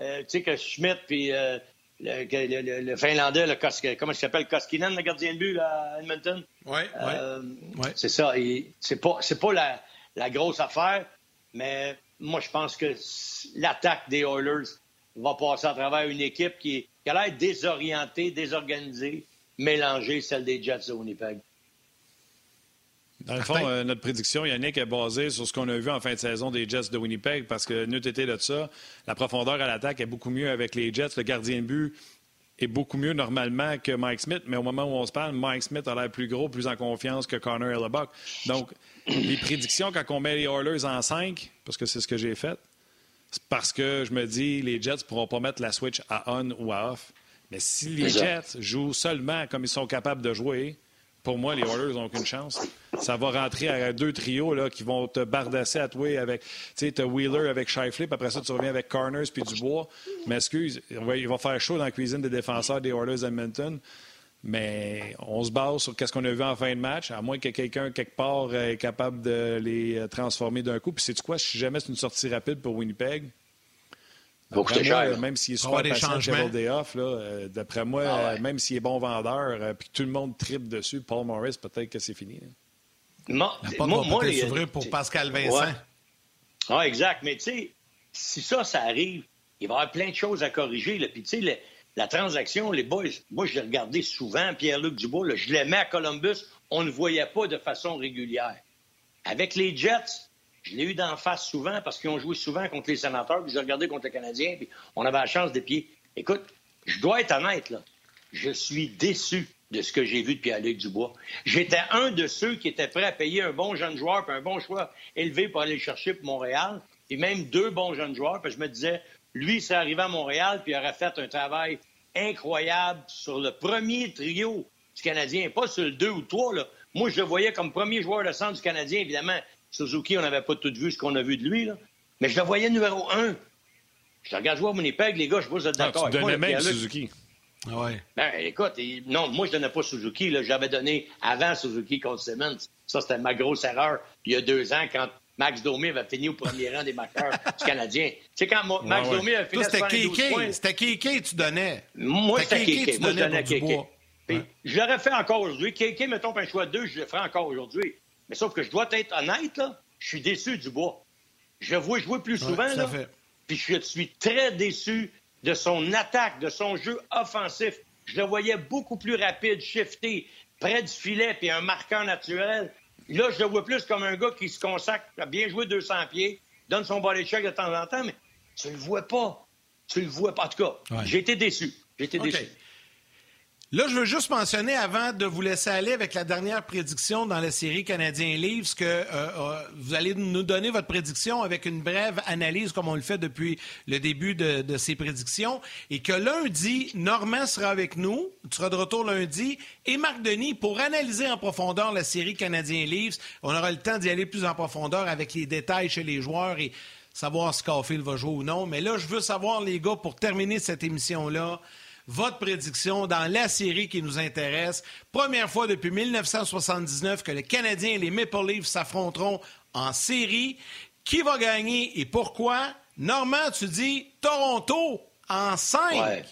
euh, tu sais, que Schmidt puis euh, le, Finlandais, le comment il s'appelle, Koskinen, le gardien de but à Edmonton? Oui, oui. C'est ça. C'est pas, pas la, la, grosse affaire, mais moi, je pense que l'attaque des Oilers va passer à travers une équipe qui, qui a l'air désorientée, désorganisée, mélangée, celle des Jets de Winnipeg. Dans le fond, euh, notre prédiction, Yannick, est basée sur ce qu'on a vu en fin de saison des Jets de Winnipeg, parce que nous, été de ça, la profondeur à l'attaque est beaucoup mieux avec les Jets. Le gardien de but est beaucoup mieux normalement que Mike Smith, mais au moment où on se parle, Mike Smith a l'air plus gros, plus en confiance que Connor Hellebuck. Donc, les prédictions, quand on met les Oilers en 5, parce que c'est ce que j'ai fait, c'est parce que je me dis les Jets ne pourront pas mettre la switch à on ou à off. Mais si les Jets jouent seulement comme ils sont capables de jouer, pour moi, les Oilers n'ont aucune chance. Ça va rentrer à deux trios là, qui vont te bardasser à toi avec. Tu sais, Wheeler avec Shifley, puis après ça, tu reviens avec Corners puis Dubois. Mais excuse, il va faire chaud dans la cuisine des défenseurs des Oilers Edmonton. Mais on se base sur ce qu'on a vu en fin de match, à moins que quelqu'un, quelque part, est capable de les euh, transformer d'un coup. Puis c'est quoi, si jamais c'est une sortie rapide pour Winnipeg, même s'il est super patient Day Off, euh, d'après moi, ah euh, même s'il est bon vendeur, puis tout le monde tripe dessus, Paul Morris, peut-être que c'est fini. Moi, moi, peut pour Pascal Vincent. Ah, exact. Mais tu sais, si ça, ça arrive, il va y avoir plein de choses à corriger. Puis tu sais, la transaction, les boys, moi, je l'ai regardé souvent, Pierre-Luc Dubois, je l'aimais à Columbus, on ne voyait pas de façon régulière. Avec les Jets, je l'ai eu d'en face souvent parce qu'ils ont joué souvent contre les sénateurs, puis j'ai regardé contre les Canadiens, puis on avait la chance des pieds. Écoute, je dois être honnête, là. Je suis déçu de ce que j'ai vu de Pierre-Luc Dubois. J'étais un de ceux qui étaient prêts à payer un bon jeune joueur, puis un bon choix élevé pour aller le chercher pour Montréal, et même deux bons jeunes joueurs, puis je me disais, lui, c'est arrivé à Montréal, puis il aurait fait un travail incroyable sur le premier trio du Canadien, pas sur le deux ou trois. Là. Moi, je le voyais comme premier joueur de centre du Canadien. Évidemment, Suzuki, on n'avait pas tout vu ce qu'on a vu de lui. Là. Mais je le voyais numéro un. Je te regarde jouer à Winnipeg, les gars, je vous êtes ah, d'accord. tu donnais même Suzuki. Ah ouais. Ben, écoute, non, moi, je donnais pas Suzuki. J'avais donné avant Suzuki contre Simmons. Ça, c'était ma grosse erreur il y a deux ans quand Max Domi va fini au premier rang des marqueurs <laughs> du Canadien. Tu sais, quand Max ouais, Domi a fini C'était Kéké. C'était Kéké tu donnais. Moi, c'était Kéké. Moi, je donnais Kéké. Je l'aurais fait encore aujourd'hui. Kéké, mettons un choix de deux, je le ferai encore aujourd'hui. Mais sauf que je dois être honnête, là, je suis déçu du bois. Je le vois jouer plus souvent, là. Puis je suis très déçu de son attaque, de son jeu offensif. Je le voyais beaucoup plus rapide, shifté, près du filet, puis un marqueur naturel. Là, je le vois plus comme un gars qui se consacre à bien jouer 200 pieds, donne son body check de temps en temps, mais tu le vois pas. Tu le vois pas. En tout cas, j'ai été déçu. J'ai été déçu. Là, je veux juste mentionner, avant de vous laisser aller avec la dernière prédiction dans la série Canadien Livres, que euh, euh, vous allez nous donner votre prédiction avec une brève analyse, comme on le fait depuis le début de, ces prédictions, et que lundi, Normand sera avec nous, tu seras de retour lundi, et Marc Denis pour analyser en profondeur la série Canadien Livres. On aura le temps d'y aller plus en profondeur avec les détails chez les joueurs et savoir si Caulfield va jouer ou non. Mais là, je veux savoir, les gars, pour terminer cette émission-là, votre prédiction dans la série qui nous intéresse. Première fois depuis 1979 que les Canadiens et les Maple Leafs s'affronteront en série. Qui va gagner et pourquoi? Normand, tu dis Toronto en 5.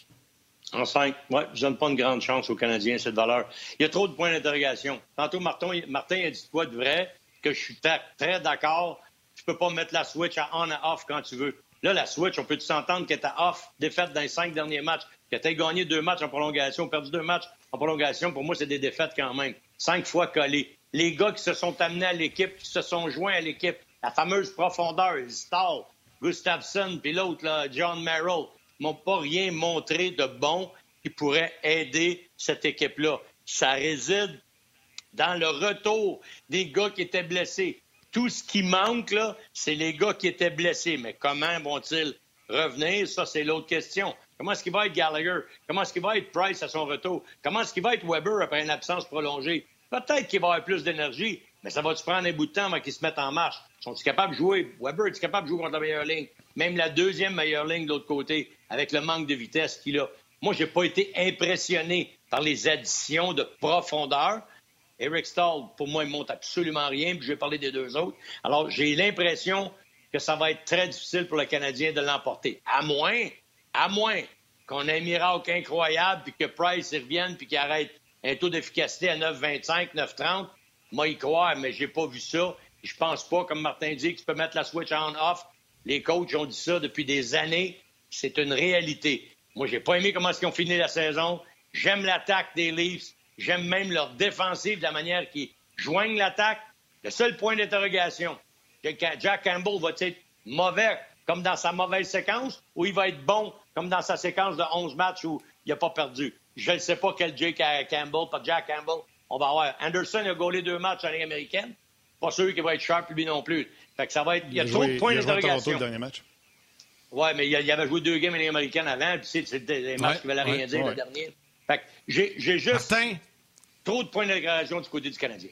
En 5, oui. Je donne pas une grande chance aux Canadiens, cette valeur. Il y a trop de points d'interrogation. Tantôt, Martin, Martin a dit quoi de vrai, que je suis très, très d'accord. Tu peux pas mettre la switch à on et off quand tu veux. Là, la switch, on peut s'entendre qu'elle était off, défaite dans les cinq derniers matchs, que tu gagné deux matchs en prolongation, perdu deux matchs en prolongation. Pour moi, c'est des défaites quand même. Cinq fois collées. Les gars qui se sont amenés à l'équipe, qui se sont joints à l'équipe, la fameuse profondeur, Stahl, Gustafsson, puis l'autre, John Merrill, m'ont pas rien montré de bon qui pourrait aider cette équipe-là. Ça réside dans le retour des gars qui étaient blessés. Tout ce qui manque, là, c'est les gars qui étaient blessés. Mais comment vont-ils revenir? Ça, c'est l'autre question. Comment est-ce qu'il va être Gallagher? Comment est-ce qu'il va être Price à son retour? Comment est-ce qu'il va être Weber après une absence prolongée? Peut-être qu'il va avoir plus d'énergie, mais ça va-tu prendre un bout de temps avant qu'ils se mettent en marche? Sont-ils capables de jouer? Weber, est capable de jouer contre la meilleure ligne? Même la deuxième meilleure ligne de l'autre côté, avec le manque de vitesse qu'il a. Moi, j'ai pas été impressionné par les additions de profondeur. Eric Stahl, pour moi, il monte absolument rien, puis je vais parler des deux autres. Alors, j'ai l'impression que ça va être très difficile pour le Canadien de l'emporter. À moins, à moins qu'on ait un miracle incroyable, puis que Price y revienne, puis qu'il arrête un taux d'efficacité à 9,25, 9,30. Moi, y croire, mais j'ai pas vu ça. Je pense pas, comme Martin dit, que tu peux mettre la switch on-off. Les coachs ont dit ça depuis des années. C'est une réalité. Moi, j'ai pas aimé comment ils ont fini la saison. J'aime l'attaque des Leafs. J'aime même leur défensive, de la manière qu'ils joignent l'attaque. Le seul point d'interrogation, Jack Campbell va être mauvais? Comme dans sa mauvaise séquence ou il va être bon comme dans sa séquence de 11 matchs où il n'a pas perdu. Je ne sais pas quel Jake Campbell, pas Jack Campbell, on va avoir. Anderson a gaulé deux matchs en Ligue américaine. Pas sûr qu'il va être sharp lui non plus. Fait que ça va être. Il y a, trop de points d'interrogation. le dernier match. Oui, mais il, avait joué deux games en Ligue américaine avant, puis c'était des matchs qui valaient rien dire le dernier. Fait que j'ai juste trop de points d'interrogation du côté du Canadien.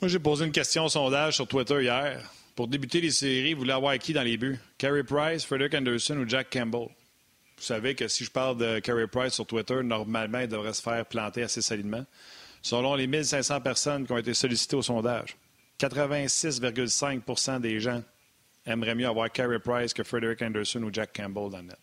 Moi, j'ai posé une question au sondage sur Twitter hier. Pour débuter les séries, vous voulez avoir qui dans les buts? Carey Price, Frederick Anderson ou Jack Campbell? Vous savez que si je parle de Carey Price sur Twitter, normalement, il devrait se faire planter assez solidement. Selon les 1500 personnes qui ont été sollicitées au sondage, 86,5% des gens aimeraient mieux avoir Carey Price que Frederick Anderson ou Jack Campbell dans le net.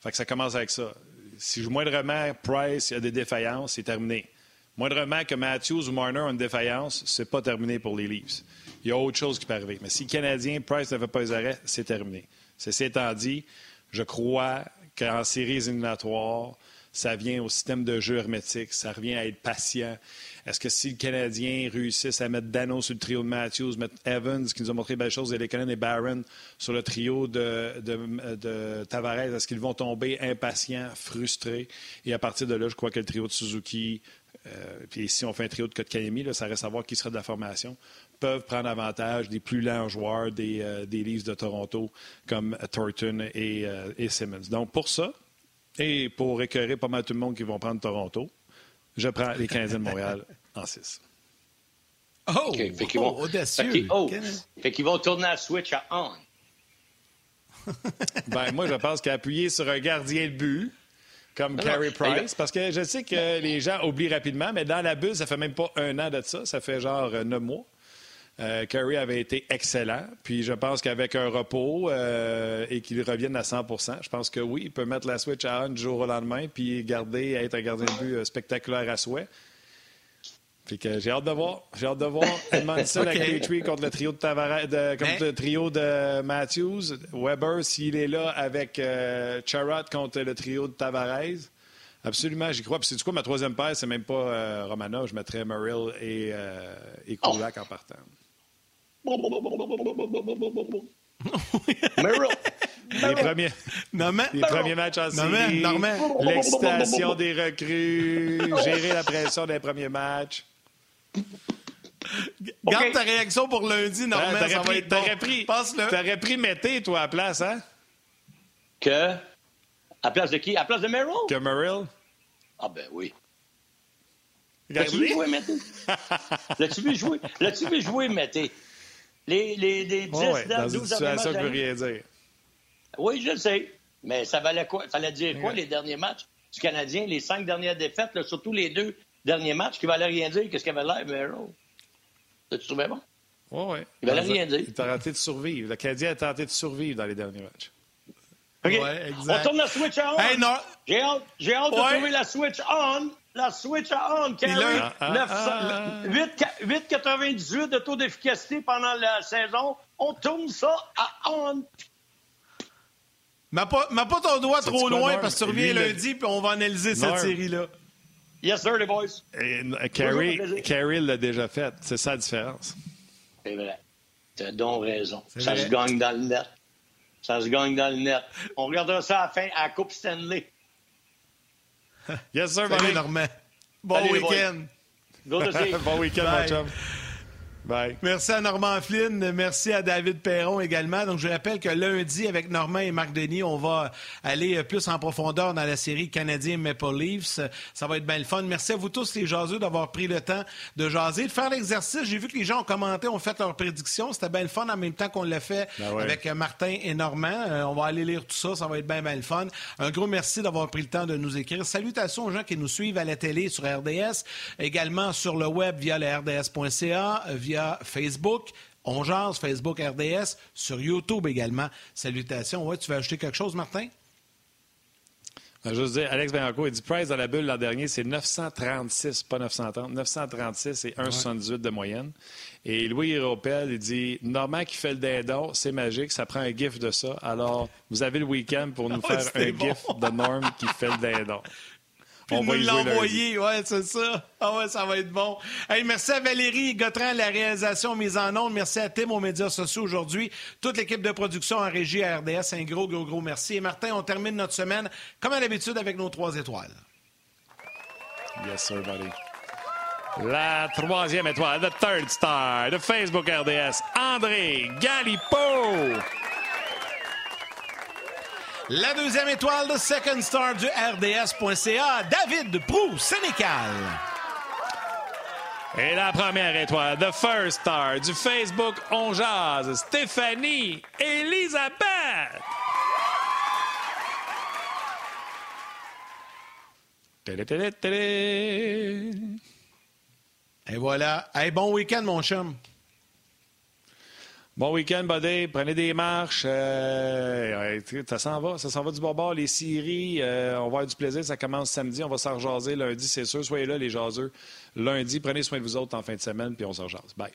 Fait que ça commence avec ça. Si moindrement Price a des défaillances, c'est terminé. Moindrement que Matthews ou Marner ont une défaillance, c'est pas terminé pour les Leafs. Il y a autre chose qui peut arriver. Mais si le Canadien, Price ne fait pas les arrêts, c'est terminé. C'est étant dit, je crois qu'en séries éliminatoires, ça vient au système de jeu hermétique, ça revient à être patient. Est-ce que si le Canadien réussisse à mettre Dano sur le trio de Matthews, mettre Evans, qui nous a montré belles choses, et les et Barron sur le trio de, de, Tavares, est-ce qu'ils vont tomber impatients, frustrés? Et à partir de là, je crois que le trio de Suzuki, euh, puis si on fait un trio de Kotkaniemi, ça reste à voir qui sera de la formation, peuvent prendre avantage des plus lents joueurs des, euh, des Leafs de Toronto comme Thornton et, euh, et, Simmons. Donc, pour ça, et pour écœurer pas mal tout le monde qui vont prendre Toronto, je prends les Canadiens de Montréal <laughs> en 6. Oh, okay. fait qu'ils vont, oh, audacieux. Fait qu'ils, oh, fait qu'ils vont tourner la switch à on. <laughs> ben, moi, je pense qu'appuyer sur un gardien de but, comme Carey Price, parce que je sais que les gens oublient rapidement, mais dans la bulle, ça fait même pas un an de ça, ça fait genre neuf mois. Euh, Curry avait été excellent. Puis je pense qu'avec un repos euh, et qu'il revienne à 100% je pense que oui, il peut mettre la switch à on du jour au lendemain puis garder, être un gardien de but euh, spectaculaire à souhait. Puis que j'ai hâte de voir. J'ai hâte de voir <laughs> Edmondson okay. avec Petrie contre le trio de Tavares, contre le trio de Matthews. Weber, s'il est là avec euh, contre le trio de Tavares. Absolument, j'y crois. Puis c'est du quoi ma troisième paire, c'est même pas euh, Romana. Je mettrais Merrill et, euh, et Kulak en partant. Les premiers, les premiers matchs en série, l'excitation des recrues, gérer la pression des premiers matchs. Garde ta réaction pour lundi, va être T'aurais pris, t'aurais pris Mété, toi, à place, hein? Que? À place de qui? À place de Merrill? Que Merrill? Ah ben oui. L'as-tu vu jouer, Mété? <laughs> L'as-tu vu jouer? L'as-tu vu jouer, Mété? Les, les, les 10, oh ouais, dans 12 une situation qui veut rien dire. Oui, je le sais. Mais ça valait quoi? fallait dire quoi, les derniers matchs du Canadien, les cinq dernières défaites, surtout les deux derniers matchs, qui valaient rien dire? Qu'est-ce qu'il avait l'air, Merrill? Tu trouvais bon? Oui, oui. Il valait rien dire. Il a tenté de survivre. Le Canadien a tenté de survivre dans les derniers matchs. OK. On tourne la switch on. Hey, J'ai hâte, j'ai hâte de trouver la switch on. La switch on, Carrie. 8,98 de taux d'efficacité pendant la saison. On tourne ça à on. Mets pas, pas, ton doigt trop loin parce que tu reviens lundi et on va analyser cette série-là. Yes, sir, les boys. Carrie l'a déjà fait. C'est ça la différence. C'est vrai. Tu as donc raison. Ça se gagne dans le net. Ça se gagne dans le net. On regardera ça à la fin à la Coupe Stanley. Yes, sir, Salut, Normand. Bon week-end. <laughs> bon week-end, mon chum. Merci à Normand Flynn. Merci à David Perron également. Donc, je rappelle que lundi, avec Normand et Marc Denis, on va aller plus en profondeur dans la série Canadien Maple Leafs. Ça va être bien le fun. Merci à vous tous, les jaseux, d'avoir pris le temps de jaser, de faire l'exercice. J'ai vu que les gens ont commenté, ont fait leurs prédictions. C'était bien le fun en même temps qu'on l'a fait ben avec Martin et Normand. Euh, on va aller lire tout ça. Ça va être bien, bien le fun. Un gros merci d'avoir pris le temps de nous écrire. Salutations aux gens qui nous suivent à la télé sur RDS, également sur le web via le rds.ca, via Facebook. On jase, Facebook RDS, sur YouTube également. Salutations. Ouais, tu veux ajouter quelque chose, Martin? Je veux dire, Alex Bianco, il dit Price dans la bulle l'an dernier, c'est 936, pas 930. 936 et 1,78 de moyenne. Et Louis Europel, il dit Normand qui fait le dindon, c'est magique, ça prend un gif de ça. Alors, vous avez le week-end pour nous faire un gif de Norm qui fait le dindon <laughs> on va l'envoyer. Ouais, c'est ça. Ah ouais, ça va être bon. Hey, merci à Valérie Gautran, la réalisation mise en onde. Merci à Tim aux médias sociaux aujourd'hui. Toute l'équipe de production en régie à RDS, un gros, gros, gros merci. Et Martin, on termine notre semaine, comme à l'habitude, avec nos trois étoiles. Yes, sir, buddy. La troisième étoile, the third star de Facebook RDS, André Galipo. La deuxième étoile de Second Star du RDS.ca, David Prou, Sénécal. Et la première étoile, The First Star du Facebook On Jazz, Stéphanie Elisabeth. Et voilà. Hey, bon week-end, mon chum. Bon week-end, buddy. Prenez des marches. Euh, ça s'en va. Ça s'en va du bord Les séries, euh, on va avoir du plaisir. Ça commence samedi. On va s'en rejaser lundi, c'est sûr. Soyez là, les jaseux. Lundi, prenez soin de vous autres en fin de semaine, puis on s'en. Bye.